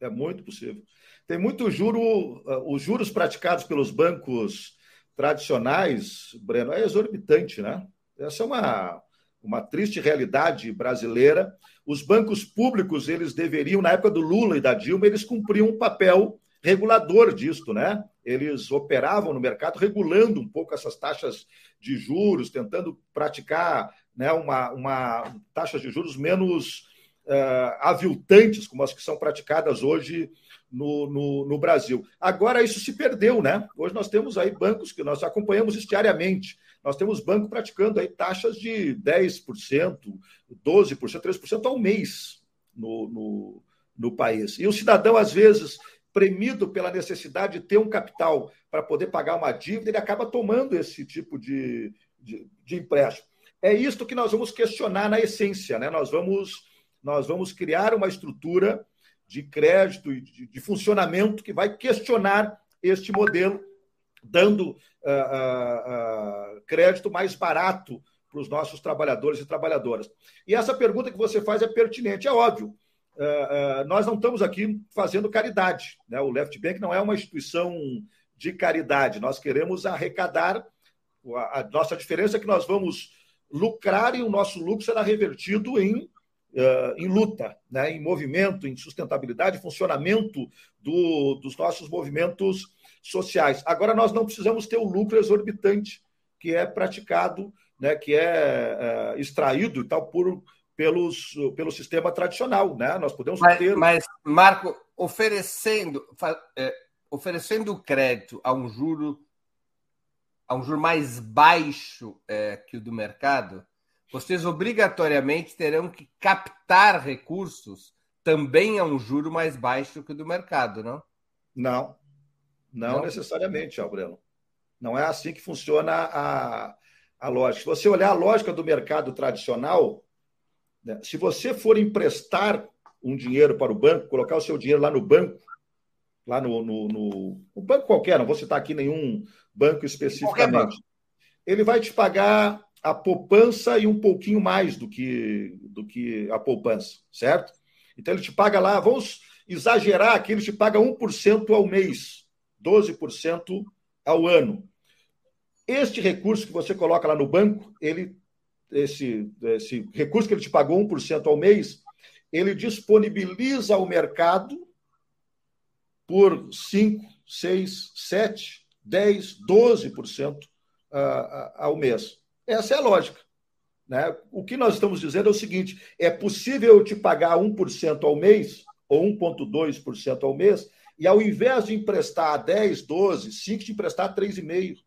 É muito possível. Tem muito juro, uh, os juros praticados pelos bancos tradicionais, Breno, é exorbitante, né? Essa é uma, uma triste realidade brasileira. Os bancos públicos, eles deveriam, na época do Lula e da Dilma, eles cumpriam um papel regulador disto, né? Eles operavam no mercado regulando um pouco essas taxas de juros, tentando praticar né, uma, uma taxas de juros menos uh, aviltantes, como as que são praticadas hoje no, no, no, Brasil. Agora isso se perdeu, né? Hoje nós temos aí bancos que nós acompanhamos isso diariamente. Nós temos banco praticando aí taxas de 10%, 12%, 13% ao mês no, no, no país. E o cidadão, às vezes, premido pela necessidade de ter um capital para poder pagar uma dívida, ele acaba tomando esse tipo de, de, de empréstimo. é isto que nós vamos questionar na essência. Né? Nós, vamos, nós vamos criar uma estrutura de crédito e de, de funcionamento que vai questionar este modelo, dando uh, uh, uh, crédito mais barato para os nossos trabalhadores e trabalhadoras. E essa pergunta que você faz é pertinente, é óbvio. nós não estamos aqui fazendo caridade. Né? O Left Bank não é uma instituição de caridade. Nós queremos arrecadar. A, a nossa diferença é que nós vamos lucrar e o nosso lucro será revertido em Uh, em luta, né, em movimento, em sustentabilidade, funcionamento do, dos nossos movimentos sociais. Agora, nós não precisamos ter o lucro exorbitante que é praticado, né, que é uh, extraído e tal por, pelos, pelo sistema tradicional. Né? Nós podemos
mas,
ter.
Mas, Marco, oferecendo, é, oferecendo crédito a um juro a um juro mais baixo é, que o do mercado, vocês obrigatoriamente terão que captar recursos também a um juro mais baixo que o do mercado, não?
Não, não, não? necessariamente, Albreno. Não é assim que funciona a, a lógica. Se você olhar a lógica do mercado tradicional, né, se você for emprestar um dinheiro para o banco, colocar o seu dinheiro lá no banco, lá no, no, no, no banco qualquer, não vou citar aqui nenhum banco especificamente, banco. ele vai te pagar a poupança e um pouquinho mais do que, do que a poupança, certo? Então ele te paga lá, vamos exagerar aqui, ele te paga 1% ao mês, 12% ao ano. Este recurso que você coloca lá no banco, ele esse, esse recurso que ele te pagou 1% ao mês, ele disponibiliza ao mercado por 5, 6, 7, 10, 12% ao mês. Essa é a lógica. Né? O que nós estamos dizendo é o seguinte: é possível eu te pagar 1% ao mês, ou 1,2% ao mês, e ao invés de emprestar a 10, 12, 5, te emprestar a 3,5%,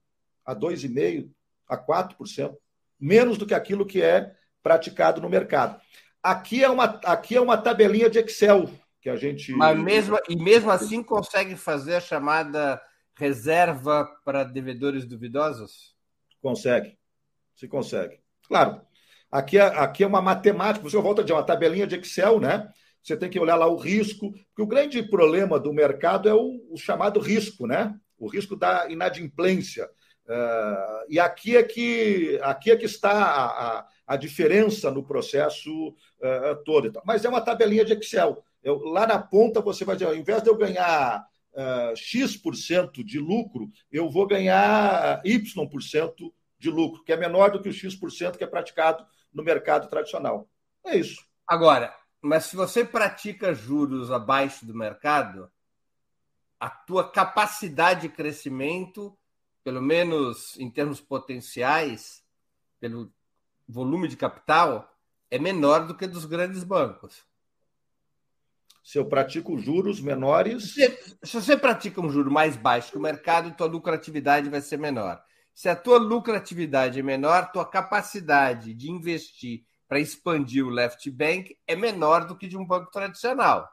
a 2,5%, a 4%, menos do que aquilo que é praticado no mercado. Aqui é uma, aqui é uma tabelinha de Excel que a gente.
Mas mesmo, e mesmo assim consegue fazer a chamada reserva para devedores duvidosos?
Consegue se consegue. Claro, aqui é, aqui é uma matemática, você volta de uma tabelinha de Excel, né? Você tem que olhar lá o risco, porque o grande problema do mercado é o, o chamado risco, né? O risco da inadimplência. Uh, e aqui é que aqui é que está a, a, a diferença no processo uh, todo. Mas é uma tabelinha de Excel. Eu, lá na ponta você vai dizer, ao invés de eu ganhar uh, X% de lucro, eu vou ganhar Y% de lucro, que é menor do que o X% que é praticado no mercado tradicional. É isso.
Agora, mas se você pratica juros abaixo do mercado, a tua capacidade de crescimento, pelo menos em termos potenciais, pelo volume de capital, é menor do que dos grandes bancos.
Se eu pratico juros menores.
Se, se você pratica um juro mais baixo que o mercado, tua lucratividade vai ser menor. Se a tua lucratividade é menor, tua capacidade de investir para expandir o left bank é menor do que de um banco tradicional.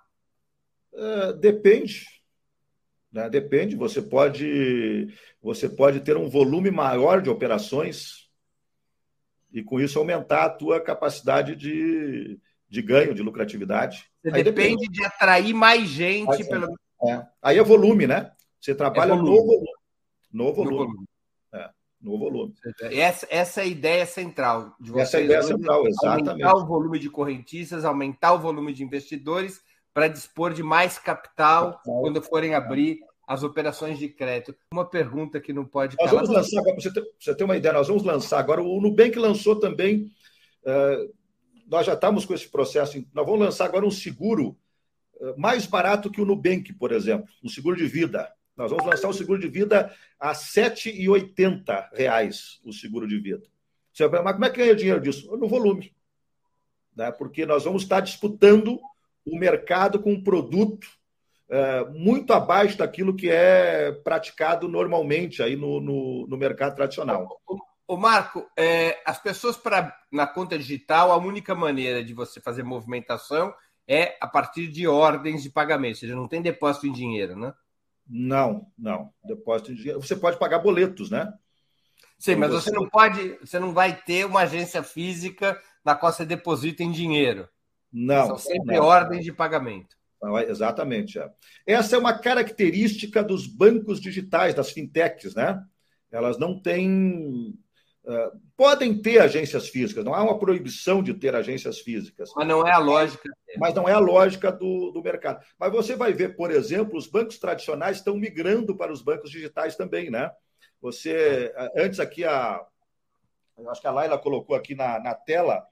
Uh, depende. Né? Depende. Você pode, você pode ter um volume maior de operações e com isso aumentar a tua capacidade de, de ganho, de lucratividade.
Aí depende, depende de atrair mais gente. Pelo...
É. Aí é volume, né? Você trabalha é volume. no volume. No volume. No volume no volume.
Essa, essa é a ideia central
de vocês. Essa é a ideia central, exatamente.
Aumentar o volume de correntistas, aumentar o volume de investidores para dispor de mais capital, capital quando forem abrir as operações de crédito. Uma pergunta que não pode.
Nós vamos lançar agora, para você, você ter uma ideia, nós vamos lançar agora. O Nubank lançou também. Uh, nós já estamos com esse processo. Nós vamos lançar agora um seguro uh, mais barato que o Nubank, por exemplo, um seguro de vida. Nós vamos lançar o seguro de vida a R$ 7,80 o seguro de vida. Você vai, mas como é que ganha dinheiro disso? No volume. Né? Porque nós vamos estar disputando o mercado com um produto é, muito abaixo daquilo que é praticado normalmente aí no, no, no mercado tradicional.
O Marco, é, as pessoas para na conta digital, a única maneira de você fazer movimentação é a partir de ordens de pagamento, ou seja, não tem depósito em dinheiro, né?
Não, não. Depósito de dinheiro. Você pode pagar boletos, né?
Sim, mas você não pode, você não vai ter uma agência física na qual você deposita em dinheiro.
Não.
São sempre
não.
ordens de pagamento.
Não, é, exatamente. É. Essa é uma característica dos bancos digitais, das fintechs, né? Elas não têm. Uh, podem ter agências físicas, não há uma proibição de ter agências físicas.
Mas não é a lógica.
Mas não é a lógica do, do mercado. Mas você vai ver, por exemplo, os bancos tradicionais estão migrando para os bancos digitais também, né? Você, antes aqui, a, acho que a Laila colocou aqui na, na tela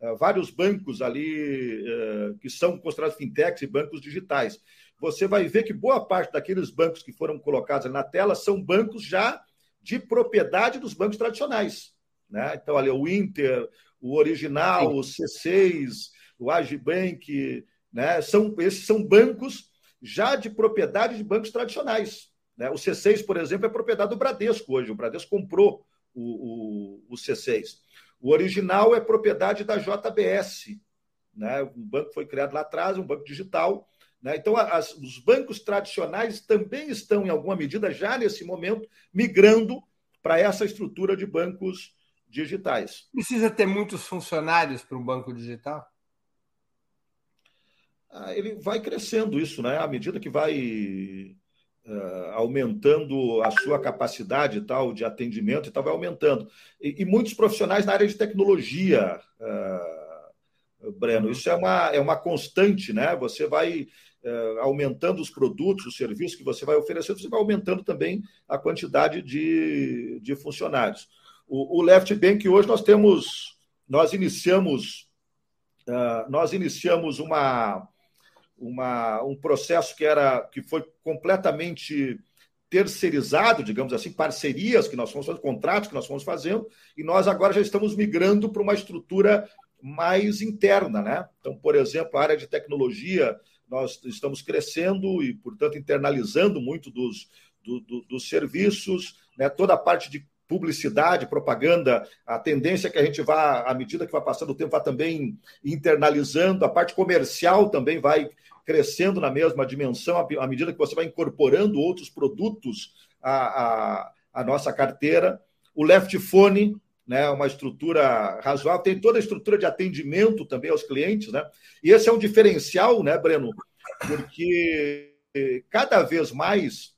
uh, vários bancos ali uh, que são considerados fintechs e bancos digitais. Você vai ver que boa parte daqueles bancos que foram colocados na tela são bancos já de propriedade dos bancos tradicionais. Né? Então, ali, o Inter, o Original, Sim. o C6, o Agibank, né? são, esses são bancos já de propriedade de bancos tradicionais. Né? O C6, por exemplo, é propriedade do Bradesco hoje. O Bradesco comprou o, o, o C6. O original é propriedade da JBS. Né? Um banco foi criado lá atrás, um banco digital. Né? Então, as, os bancos tradicionais também estão, em alguma medida, já nesse momento, migrando para essa estrutura de bancos digitais.
Precisa ter muitos funcionários para um banco digital?
Ah, ele vai crescendo isso, né? À medida que vai uh, aumentando a sua capacidade tal de atendimento e tal, vai aumentando. E, e muitos profissionais na área de tecnologia, uh, Breno, isso é uma, é uma constante, né? Você vai aumentando os produtos, os serviços que você vai oferecendo, você vai aumentando também a quantidade de, de funcionários. O, o Left Bank hoje nós temos, nós iniciamos, nós iniciamos uma uma, um processo que era que foi completamente terceirizado, digamos assim, parcerias que nós fomos fazendo, contratos que nós fomos fazendo, e nós agora já estamos migrando para uma estrutura mais interna, né? Então, por exemplo, a área de tecnologia, nós estamos crescendo e, portanto, internalizando muito dos, do, do, dos serviços, né? toda a parte de publicidade, propaganda, a tendência é que a gente vá, à medida que vai passando o tempo, vá também internalizando, a parte comercial também vai crescendo na mesma dimensão à medida que você vai incorporando outros produtos à, à, à nossa carteira. O Left Phone, né, uma estrutura razoável, tem toda a estrutura de atendimento também aos clientes, né? E esse é um diferencial, né, Breno? Porque cada vez mais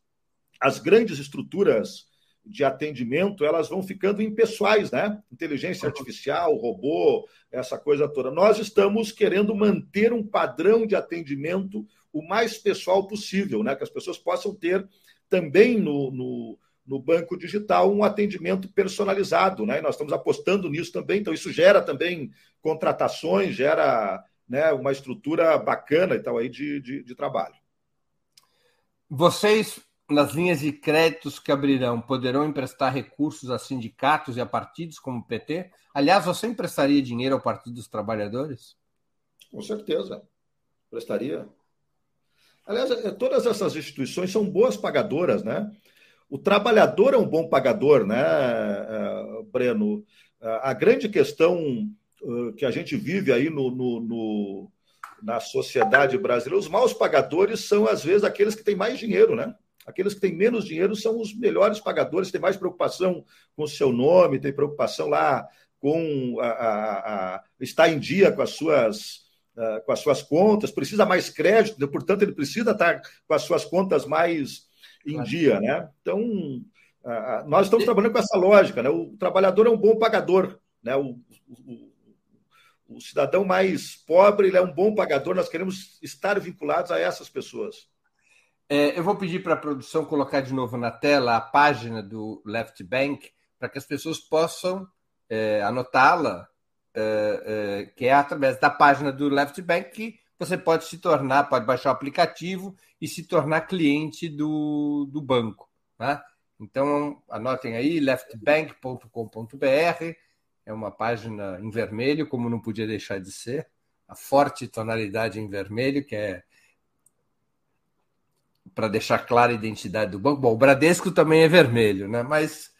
as grandes estruturas de atendimento, elas vão ficando impessoais, né? Inteligência artificial, robô, essa coisa toda. Nós estamos querendo manter um padrão de atendimento o mais pessoal possível, né? Que as pessoas possam ter também no, no, no banco digital um atendimento personalizado, né? E nós estamos apostando nisso também, então isso gera também contratações, gera né, uma estrutura bacana e tal aí de, de, de trabalho.
Vocês nas linhas de créditos que abrirão, poderão emprestar recursos a sindicatos e a partidos como o PT? Aliás, você emprestaria dinheiro ao Partido dos Trabalhadores?
Com certeza. Prestaria. Aliás, é, todas essas instituições são boas pagadoras, né? O trabalhador é um bom pagador, né, é, Breno? A grande questão que a gente vive aí no, no, no na sociedade brasileira, os maus pagadores são, às vezes, aqueles que têm mais dinheiro, né? Aqueles que têm menos dinheiro são os melhores pagadores, têm mais preocupação com o seu nome, têm preocupação lá com a, a, a estar em dia com as suas com as suas contas, precisa mais crédito, portanto ele precisa estar com as suas contas mais em dia, né? Então nós estamos trabalhando com essa lógica, né? O trabalhador é um bom pagador, né? O, o, o cidadão mais pobre ele é um bom pagador. Nós queremos estar vinculados a essas pessoas.
É, eu vou pedir para a produção colocar de novo na tela a página do Left Bank para que as pessoas possam é, anotá-la, é, é, que é através da página do Left Bank que você pode se tornar, pode baixar o aplicativo e se tornar cliente do, do banco. Tá? Então, anotem aí, leftbank.com.br, é uma página em vermelho, como não podia deixar de ser, a forte tonalidade em vermelho, que é para deixar clara a identidade do banco. Bom, o Bradesco também é vermelho, né? Mas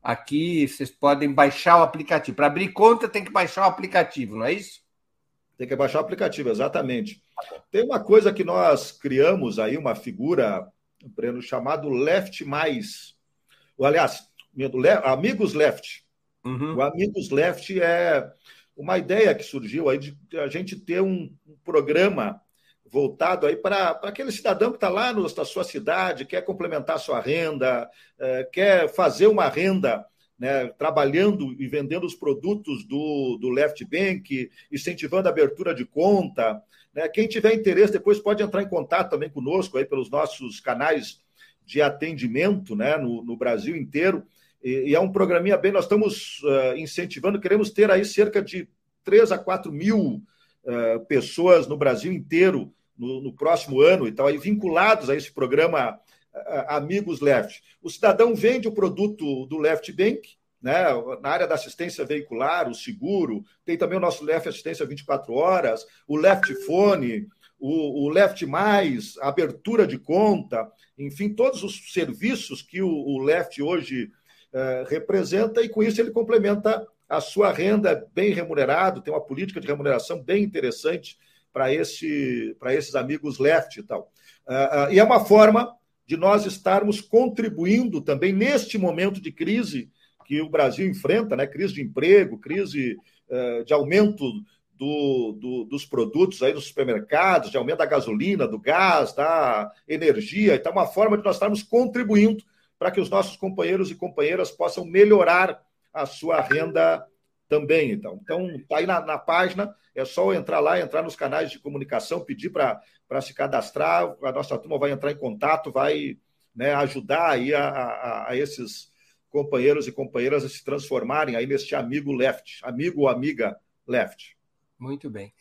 aqui vocês podem baixar o aplicativo. Para abrir conta tem que baixar o aplicativo, não é isso?
Tem que baixar o aplicativo, exatamente. Tem uma coisa que nós criamos aí, uma figura, Breno, chamado Left Mais. Aliás, Amigos Left. Uhum. O Amigos Left é uma ideia que surgiu aí de a gente ter um, programa voltado aí para aquele cidadão que está lá no, na sua cidade, quer complementar a sua renda, é, quer fazer uma renda né, trabalhando e vendendo os produtos do, do Left Bank, incentivando a abertura de conta. Né? Quem tiver interesse, depois pode entrar em contato também conosco aí pelos nossos canais de atendimento né, no, no Brasil inteiro. E, e, é um programinha bem, nós estamos uh, incentivando, queremos ter aí cerca de 3 a 4 mil uh, pessoas no Brasil inteiro no, no, próximo ano e tal, aí vinculados a esse programa Amigos Left. O cidadão vende o produto do Left Bank, né, na área da assistência veicular, o seguro, tem também o nosso Left Assistência 24 Horas, o Left Phone, o, o Left Mais, abertura de conta, enfim, todos os serviços que o, o Left hoje uh, representa, e com isso ele complementa a sua renda bem remunerado, tem uma política de remuneração bem interessante para esse, esses amigos left e tal. Uh, uh, e é uma forma de nós estarmos contribuindo também neste momento de crise que o Brasil enfrenta, né? crise de emprego, crise uh, de aumento do, do, dos produtos aí nos supermercados, de aumento da gasolina, do gás, da energia. Então, é uma forma de nós estarmos contribuindo para que os nossos companheiros e companheiras possam melhorar a sua renda também. Então, então está aí na, na, página, é só entrar lá, entrar nos canais de comunicação, pedir para se cadastrar, a nossa turma vai entrar em contato, vai né, ajudar aí a, a, a, esses companheiros e companheiras a se transformarem aí neste amigo left, amigo ou amiga left.
Muito bem.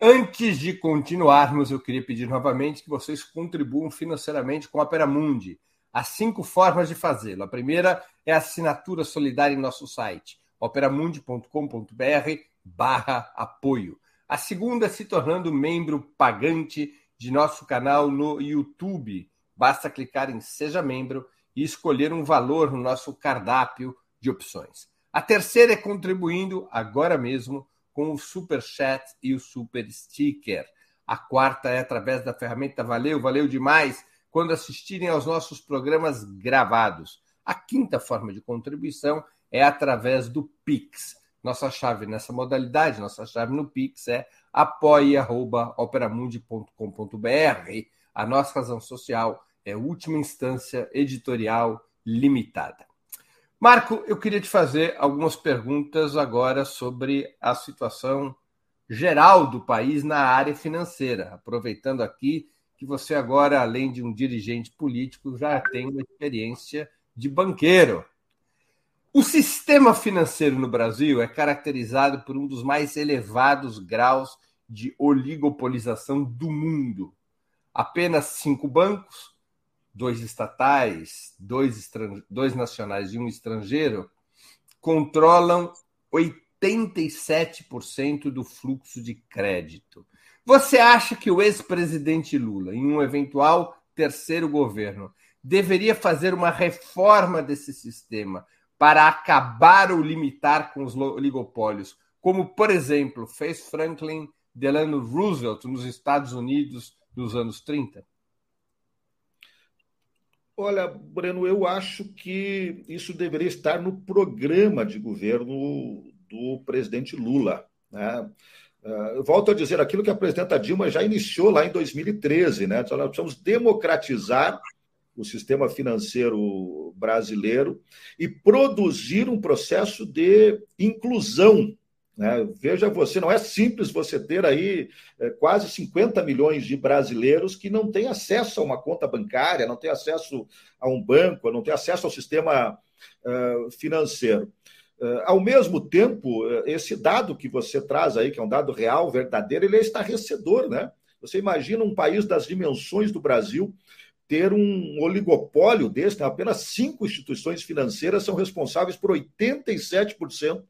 Antes de continuarmos, eu queria pedir novamente que vocês contribuam financeiramente com a Peramundi. Há cinco formas de fazê-lo. A primeira é a assinatura solidária em nosso site, operamundi.com.br barra apoio. A segunda se tornando membro pagante de nosso canal no YouTube. Basta clicar em Seja Membro e escolher um valor no nosso cardápio de opções. A terceira é contribuindo agora mesmo com o Super Chat e o Super Sticker. A quarta é através da ferramenta Valeu, valeu demais quando assistirem aos nossos programas gravados. A quinta forma de contribuição é através do Pix. Nossa chave nessa modalidade, nossa chave no Pix é apoia.operamundi.com.br. A nossa razão social é última instância editorial limitada. Marco, eu queria te fazer algumas perguntas agora sobre a situação geral do país na área financeira, aproveitando aqui que você agora, além de um dirigente político, já tem uma experiência de banqueiro. O sistema financeiro no Brasil é caracterizado por um dos mais elevados graus de oligopolização do mundo. Apenas cinco bancos, dois estatais, dois, dois nacionais e um estrangeiro, controlam 87% do fluxo de crédito. Você acha que o ex-presidente Lula, em um eventual terceiro governo, deveria fazer uma reforma desse sistema para acabar ou limitar com os oligopólios, como, por exemplo, fez Franklin Delano Roosevelt nos Estados Unidos nos anos 30?
Olha, Breno, eu acho que isso deveria estar no programa de governo do presidente Lula. Né? Uh, eu volto a dizer aquilo que a presidenta Dilma já iniciou lá em 2013, né? Nós precisamos democratizar o sistema financeiro brasileiro e produzir um processo de inclusão. Né? Veja você, não é simples você ter aí é, quase 50 milhões de brasileiros que não têm acesso a uma conta bancária, não têm acesso a um banco, não têm acesso ao sistema uh, financeiro. Eh, ao mesmo tempo, eh, esse dado que você traz aí, que é um dado real, verdadeiro, ele é estarrecedor, né? Você imagina um país das dimensões do Brasil ter um oligopólio desse, apenas cinco instituições financeiras são responsáveis por 87%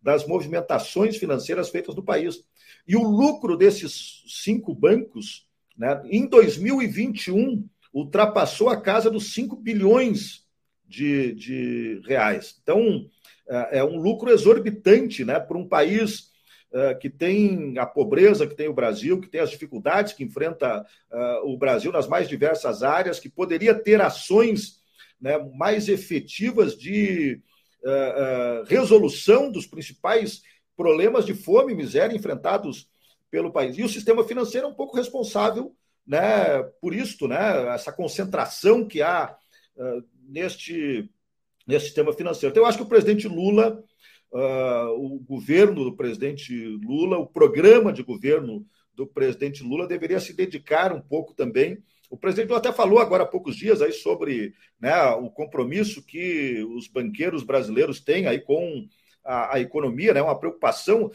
das movimentações financeiras feitas no país. E o lucro desses cinco bancos, né, em 2021, ultrapassou a casa dos 5 bilhões de, de reais. Então, é, é um lucro exorbitante né, para um país uh, que tem a pobreza que tem o Brasil, que tem as dificuldades que enfrenta uh, o Brasil nas mais diversas áreas, que poderia ter ações né, mais efetivas de uh, resolução dos principais problemas de fome e miséria enfrentados pelo país. E o sistema financeiro é um pouco responsável né, por isto, né, essa concentração que há neste, nesse sistema financeiro. Então, eu acho que o presidente Lula, uh, o governo do presidente Lula, o programa de governo do presidente Lula deveria se dedicar um pouco também. O presidente Lula até falou agora há poucos dias aí sobre né, o compromisso que os banqueiros brasileiros têm aí com a, a, economia, né? uma preocupação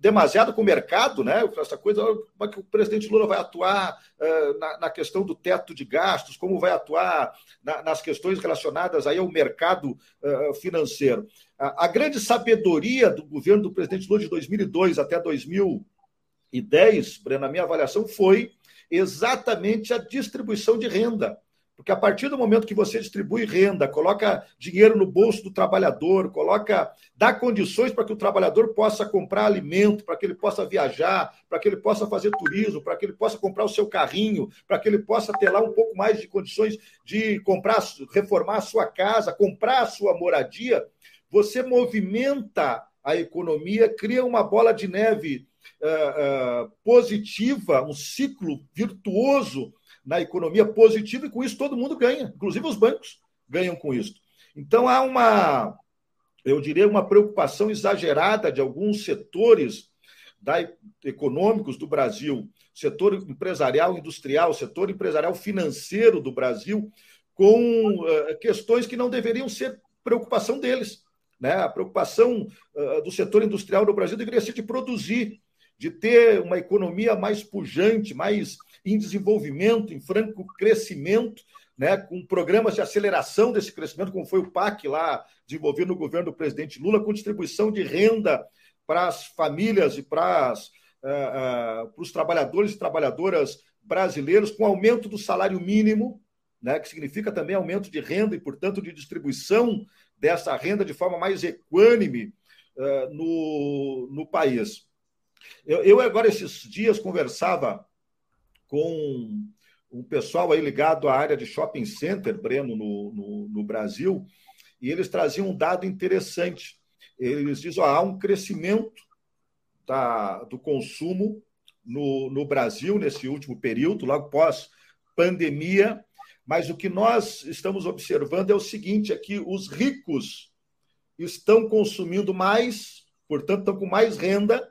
demasiado com o mercado, né? essa coisa, como é que o presidente Lula vai atuar uh, na, na, questão do teto de gastos, como vai atuar na, nas questões relacionadas aí ao mercado uh, financeiro. A, a, grande sabedoria do governo do presidente Lula de 2002 até 2010, Breno, na minha avaliação, foi exatamente a distribuição de renda. Porque a partir do momento que você distribui renda, coloca dinheiro no bolso do trabalhador, coloca, dá condições para que o trabalhador possa comprar alimento, para que ele possa viajar, para que ele possa fazer turismo, para que ele possa comprar o seu carrinho, para que ele possa ter lá um pouco mais de condições de comprar, reformar a sua casa, comprar a sua moradia, você movimenta a economia, cria uma bola de neve uh, uh, positiva, um ciclo virtuoso na economia positiva e com isso todo mundo ganha, inclusive os bancos ganham com isso. Então há uma, eu diria, uma preocupação exagerada de alguns setores da, econômicos do Brasil, setor empresarial industrial, setor empresarial financeiro do Brasil, com uh, questões que não deveriam ser preocupação deles. Né? A preocupação uh, do setor industrial do Brasil deveria ser de produzir, de ter uma economia mais pujante, mais em desenvolvimento, em franco crescimento, né, com programas de aceleração desse crescimento, como foi o PAC lá, desenvolvido no governo do presidente Lula, com distribuição de renda para as famílias e para, as, uh, uh, para os trabalhadores e trabalhadoras brasileiros, com aumento do salário mínimo, né, que significa também aumento de renda e, portanto, de distribuição dessa renda de forma mais equânime uh, no, no país. Eu, eu, agora, esses dias, conversava com um pessoal aí ligado à área de shopping center, Breno, no, no, no Brasil, e eles traziam um dado interessante. Eles dizem que há um crescimento da, do consumo no, no Brasil nesse último período, logo pós pandemia, mas o que nós estamos observando é o seguinte: é que os ricos estão consumindo mais, portanto, estão com mais renda,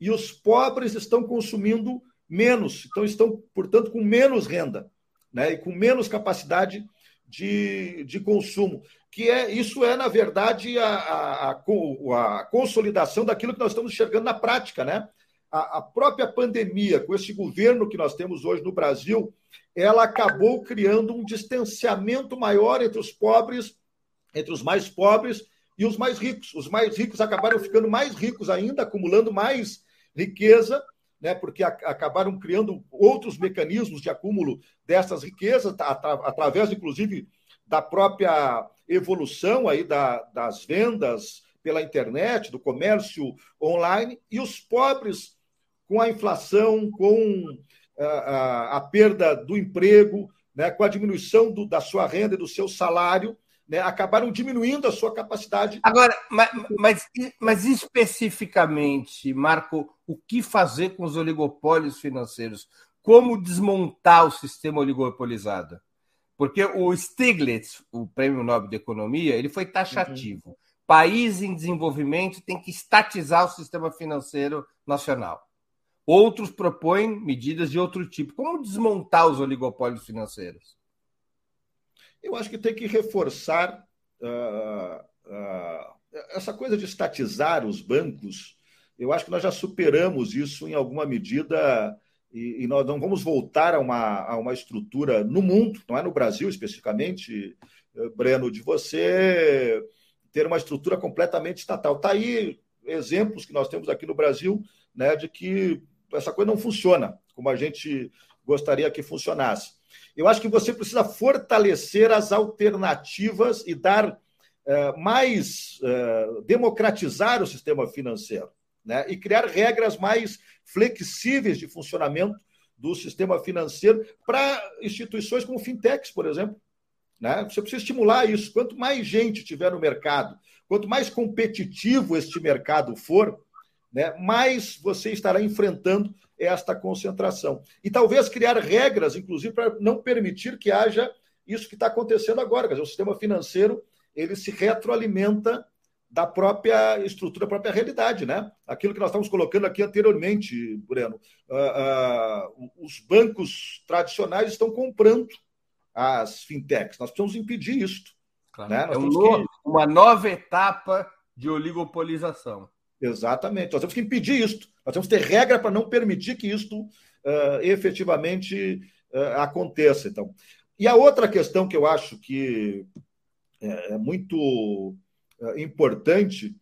e os pobres estão consumindo menos, então estão, portanto, com menos renda, né? E com menos capacidade de, de consumo. Que é, isso é, na verdade, a, a, a, a consolidação daquilo que nós estamos enxergando na prática, né? A, a própria pandemia, com esse governo que nós temos hoje no Brasil, ela acabou criando um distanciamento maior entre os pobres, entre os mais pobres e os mais ricos. Os mais ricos acabaram ficando mais ricos ainda, acumulando mais riqueza, né, porque a, acabaram criando outros mecanismos de acúmulo dessas riquezas, atra, através, inclusive, da própria evolução aí da, das vendas pela internet, do comércio online, e os pobres, com a inflação, com a, a, a perda do emprego, né, com a diminuição do, da sua renda e do seu salário, né, acabaram diminuindo a sua capacidade.
Agora, mas, mas, mas, especificamente, Marco, o que fazer com os oligopólios financeiros? Como desmontar o sistema oligopolizado? Porque o Stiglitz, o Prêmio Nobel de Economia, ele foi taxativo. Uhum. País em desenvolvimento tem que estatizar o sistema financeiro nacional. Outros propõem medidas de outro tipo. Como desmontar os oligopólios financeiros?
Eu acho que tem que reforçar uh, uh, essa coisa de estatizar os bancos. Eu acho que nós já superamos isso em alguma medida e, e nós não vamos voltar a uma, a uma estrutura no mundo, não é no Brasil especificamente, eh, Breno, de você ter uma estrutura completamente estatal. Está aí exemplos que nós temos aqui no Brasil né, de que essa coisa não funciona como a gente gostaria que funcionasse. Eu acho que você precisa fortalecer as alternativas e dar uh, mais, uh, democratizar o sistema financeiro, né? E criar regras mais flexíveis de funcionamento do sistema financeiro para instituições como fintechs, por exemplo, Né? Você precisa estimular isso. Quanto mais gente tiver no mercado, quanto mais competitivo este mercado for, né, mais você estará enfrentando esta concentração. E talvez criar regras, inclusive, para não permitir que haja isso que está acontecendo agora. Quer dizer, o sistema financeiro ele se retroalimenta da própria estrutura, da própria realidade, né? Aquilo que nós estávamos colocando aqui anteriormente, Breno. Uh, uh, os bancos tradicionais estão comprando as fintechs. Nós precisamos impedir isso.
Claro. Né? É um novo, que... uma nova etapa de oligopolização.
Exatamente. Nós temos que impedir isso. Nós temos que ter regra para não permitir que isto uh, efetivamente uh, aconteça. Então. E a outra questão que eu acho que é, é muito importante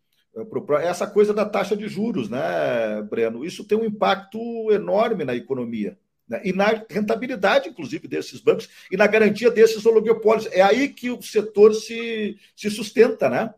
é essa coisa da taxa de juros, né, Breno? Isso tem um impacto enorme na economia. Né? E na rentabilidade, inclusive, desses bancos e na garantia desses oligopólios. É aí que o setor se, se sustenta, né?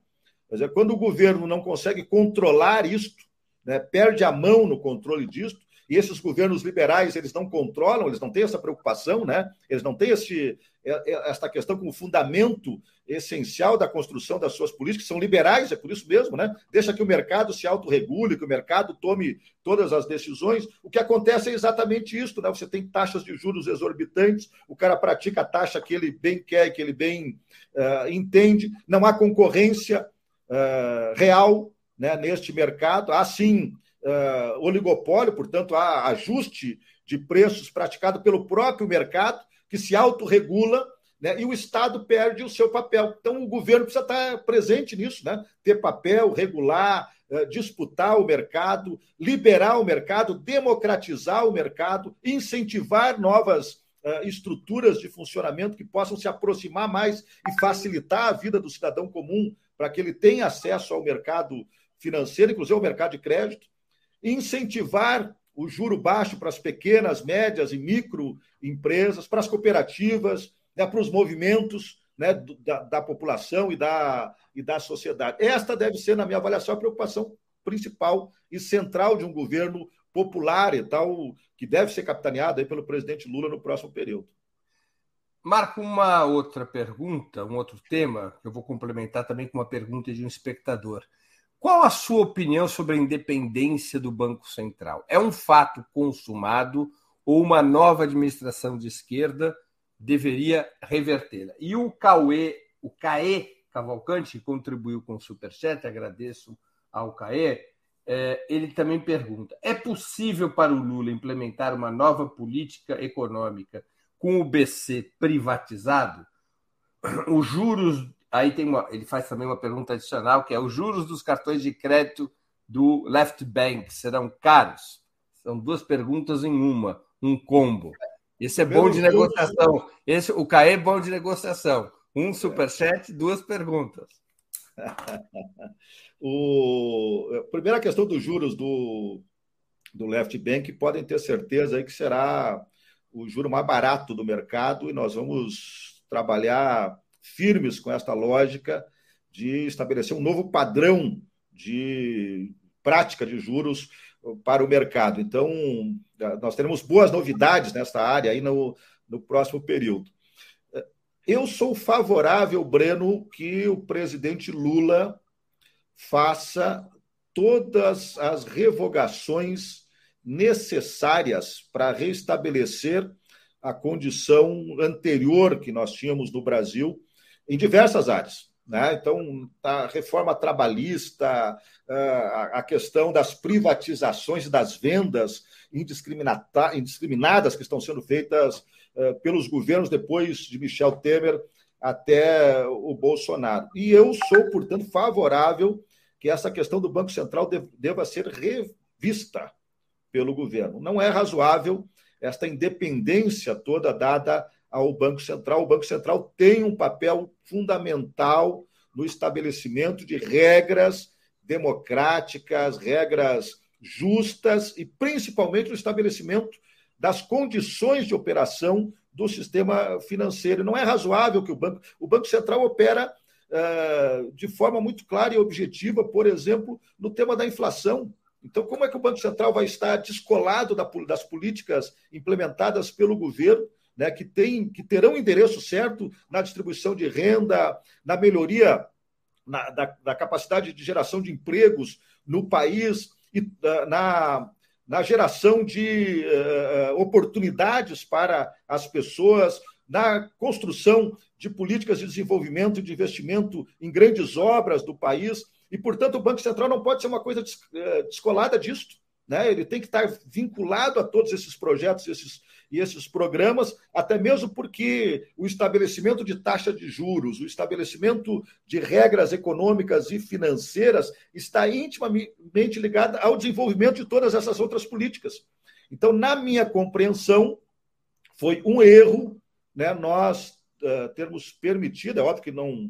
Mas é quando o governo não consegue controlar isto, né, perde a mão no controle disto, e esses governos liberais eles não controlam, eles não têm essa preocupação, né? eles não têm esse, é, é, esta questão como fundamento essencial da construção das suas políticas, são liberais, é por isso mesmo, né? deixa que o mercado se autorregule, que o mercado tome todas as decisões. O que acontece é exatamente isso, né? você tem taxas de juros exorbitantes, o cara pratica a taxa que ele bem quer, que ele bem uh, entende, não há concorrência, uh, real né, neste mercado. Há sim uh, oligopólio, portanto, há ajuste de preços praticado pelo próprio mercado, que se autorregula né, e o Estado perde o seu papel. Então, o governo precisa estar presente nisso, né? ter papel, regular, uh, disputar o mercado, liberar o mercado, democratizar o mercado, incentivar novas estruturas de funcionamento que possam se aproximar mais e facilitar a vida do cidadão comum para que ele tenha acesso ao mercado financeiro, inclusive ao mercado de crédito, incentivar o juro baixo para as pequenas, médias e microempresas, para as cooperativas, né, para os movimentos né, da, da, população e da, e da sociedade. Esta deve ser, na minha avaliação, a preocupação principal e central de um governo popular e tal, que deve ser capitaneado aí pelo presidente Lula no próximo período.
Marco, uma outra pergunta, um outro tema, que eu vou complementar também com uma pergunta de um espectador. Qual a sua opinião sobre a independência do Banco Central? É um fato consumado ou uma nova administração de esquerda deveria revertê-la? E o Cauê, o Caê Cavalcante, que contribuiu com o Superchat, agradeço ao Caê, é, ele também pergunta: é possível para o Lula implementar uma nova política econômica com o BC privatizado, os juros. Aí tem uma, ele faz também uma pergunta adicional, que é os juros dos cartões de crédito do Left Bank serão caros? São duas perguntas em uma, um combo. Esse é bom de negociação. Esse, o CAE é bom de negociação. Um superchat, duas perguntas.
o, a primeira questão dos juros do, do Left Bank, podem ter certeza aí que será o juro mais barato do mercado e nós vamos trabalhar firmes com esta lógica de estabelecer um novo padrão de prática de juros para o mercado. Então, nós teremos boas novidades nesta área aí no, no próximo período. Eu sou favorável, Breno, que o presidente Lula faça todas as revogações necessárias para restabelecer a condição anterior que nós tínhamos no Brasil em diversas áreas. Né? Então, a reforma trabalhista, a questão das privatizações e das vendas indiscriminadas que estão sendo feitas pelos governos depois de Michel Temer até o Bolsonaro. E eu sou, portanto, favorável que essa questão do Banco Central deva ser revista pelo governo. Não é razoável esta independência toda dada ao Banco Central. O Banco Central tem um papel fundamental no estabelecimento de regras democráticas, regras justas e principalmente no estabelecimento das condições de operação do sistema financeiro. Não é razoável que o Banco, o banco Central opera uh, de forma muito clara e objetiva, por exemplo, no tema da inflação. Então, como é que o Banco Central vai estar descolado das políticas implementadas pelo governo né, que, tem, que terão endereço certo na distribuição de renda, na melhoria na, da, da, capacidade de geração de empregos no país e uh, na, na geração de uh, oportunidades para as pessoas, na construção de políticas de desenvolvimento e de investimento em grandes obras do país. E, portanto, o Banco Central não pode ser uma coisa descolada disso. Né? Ele tem que estar vinculado a todos esses projetos esses, e esses programas, até mesmo porque o estabelecimento de taxa de juros, o estabelecimento de regras econômicas e financeiras está intimamente ligado ao desenvolvimento de todas essas outras políticas. Então, na minha compreensão, foi um erro né, nós uh, termos permitido, é óbvio que não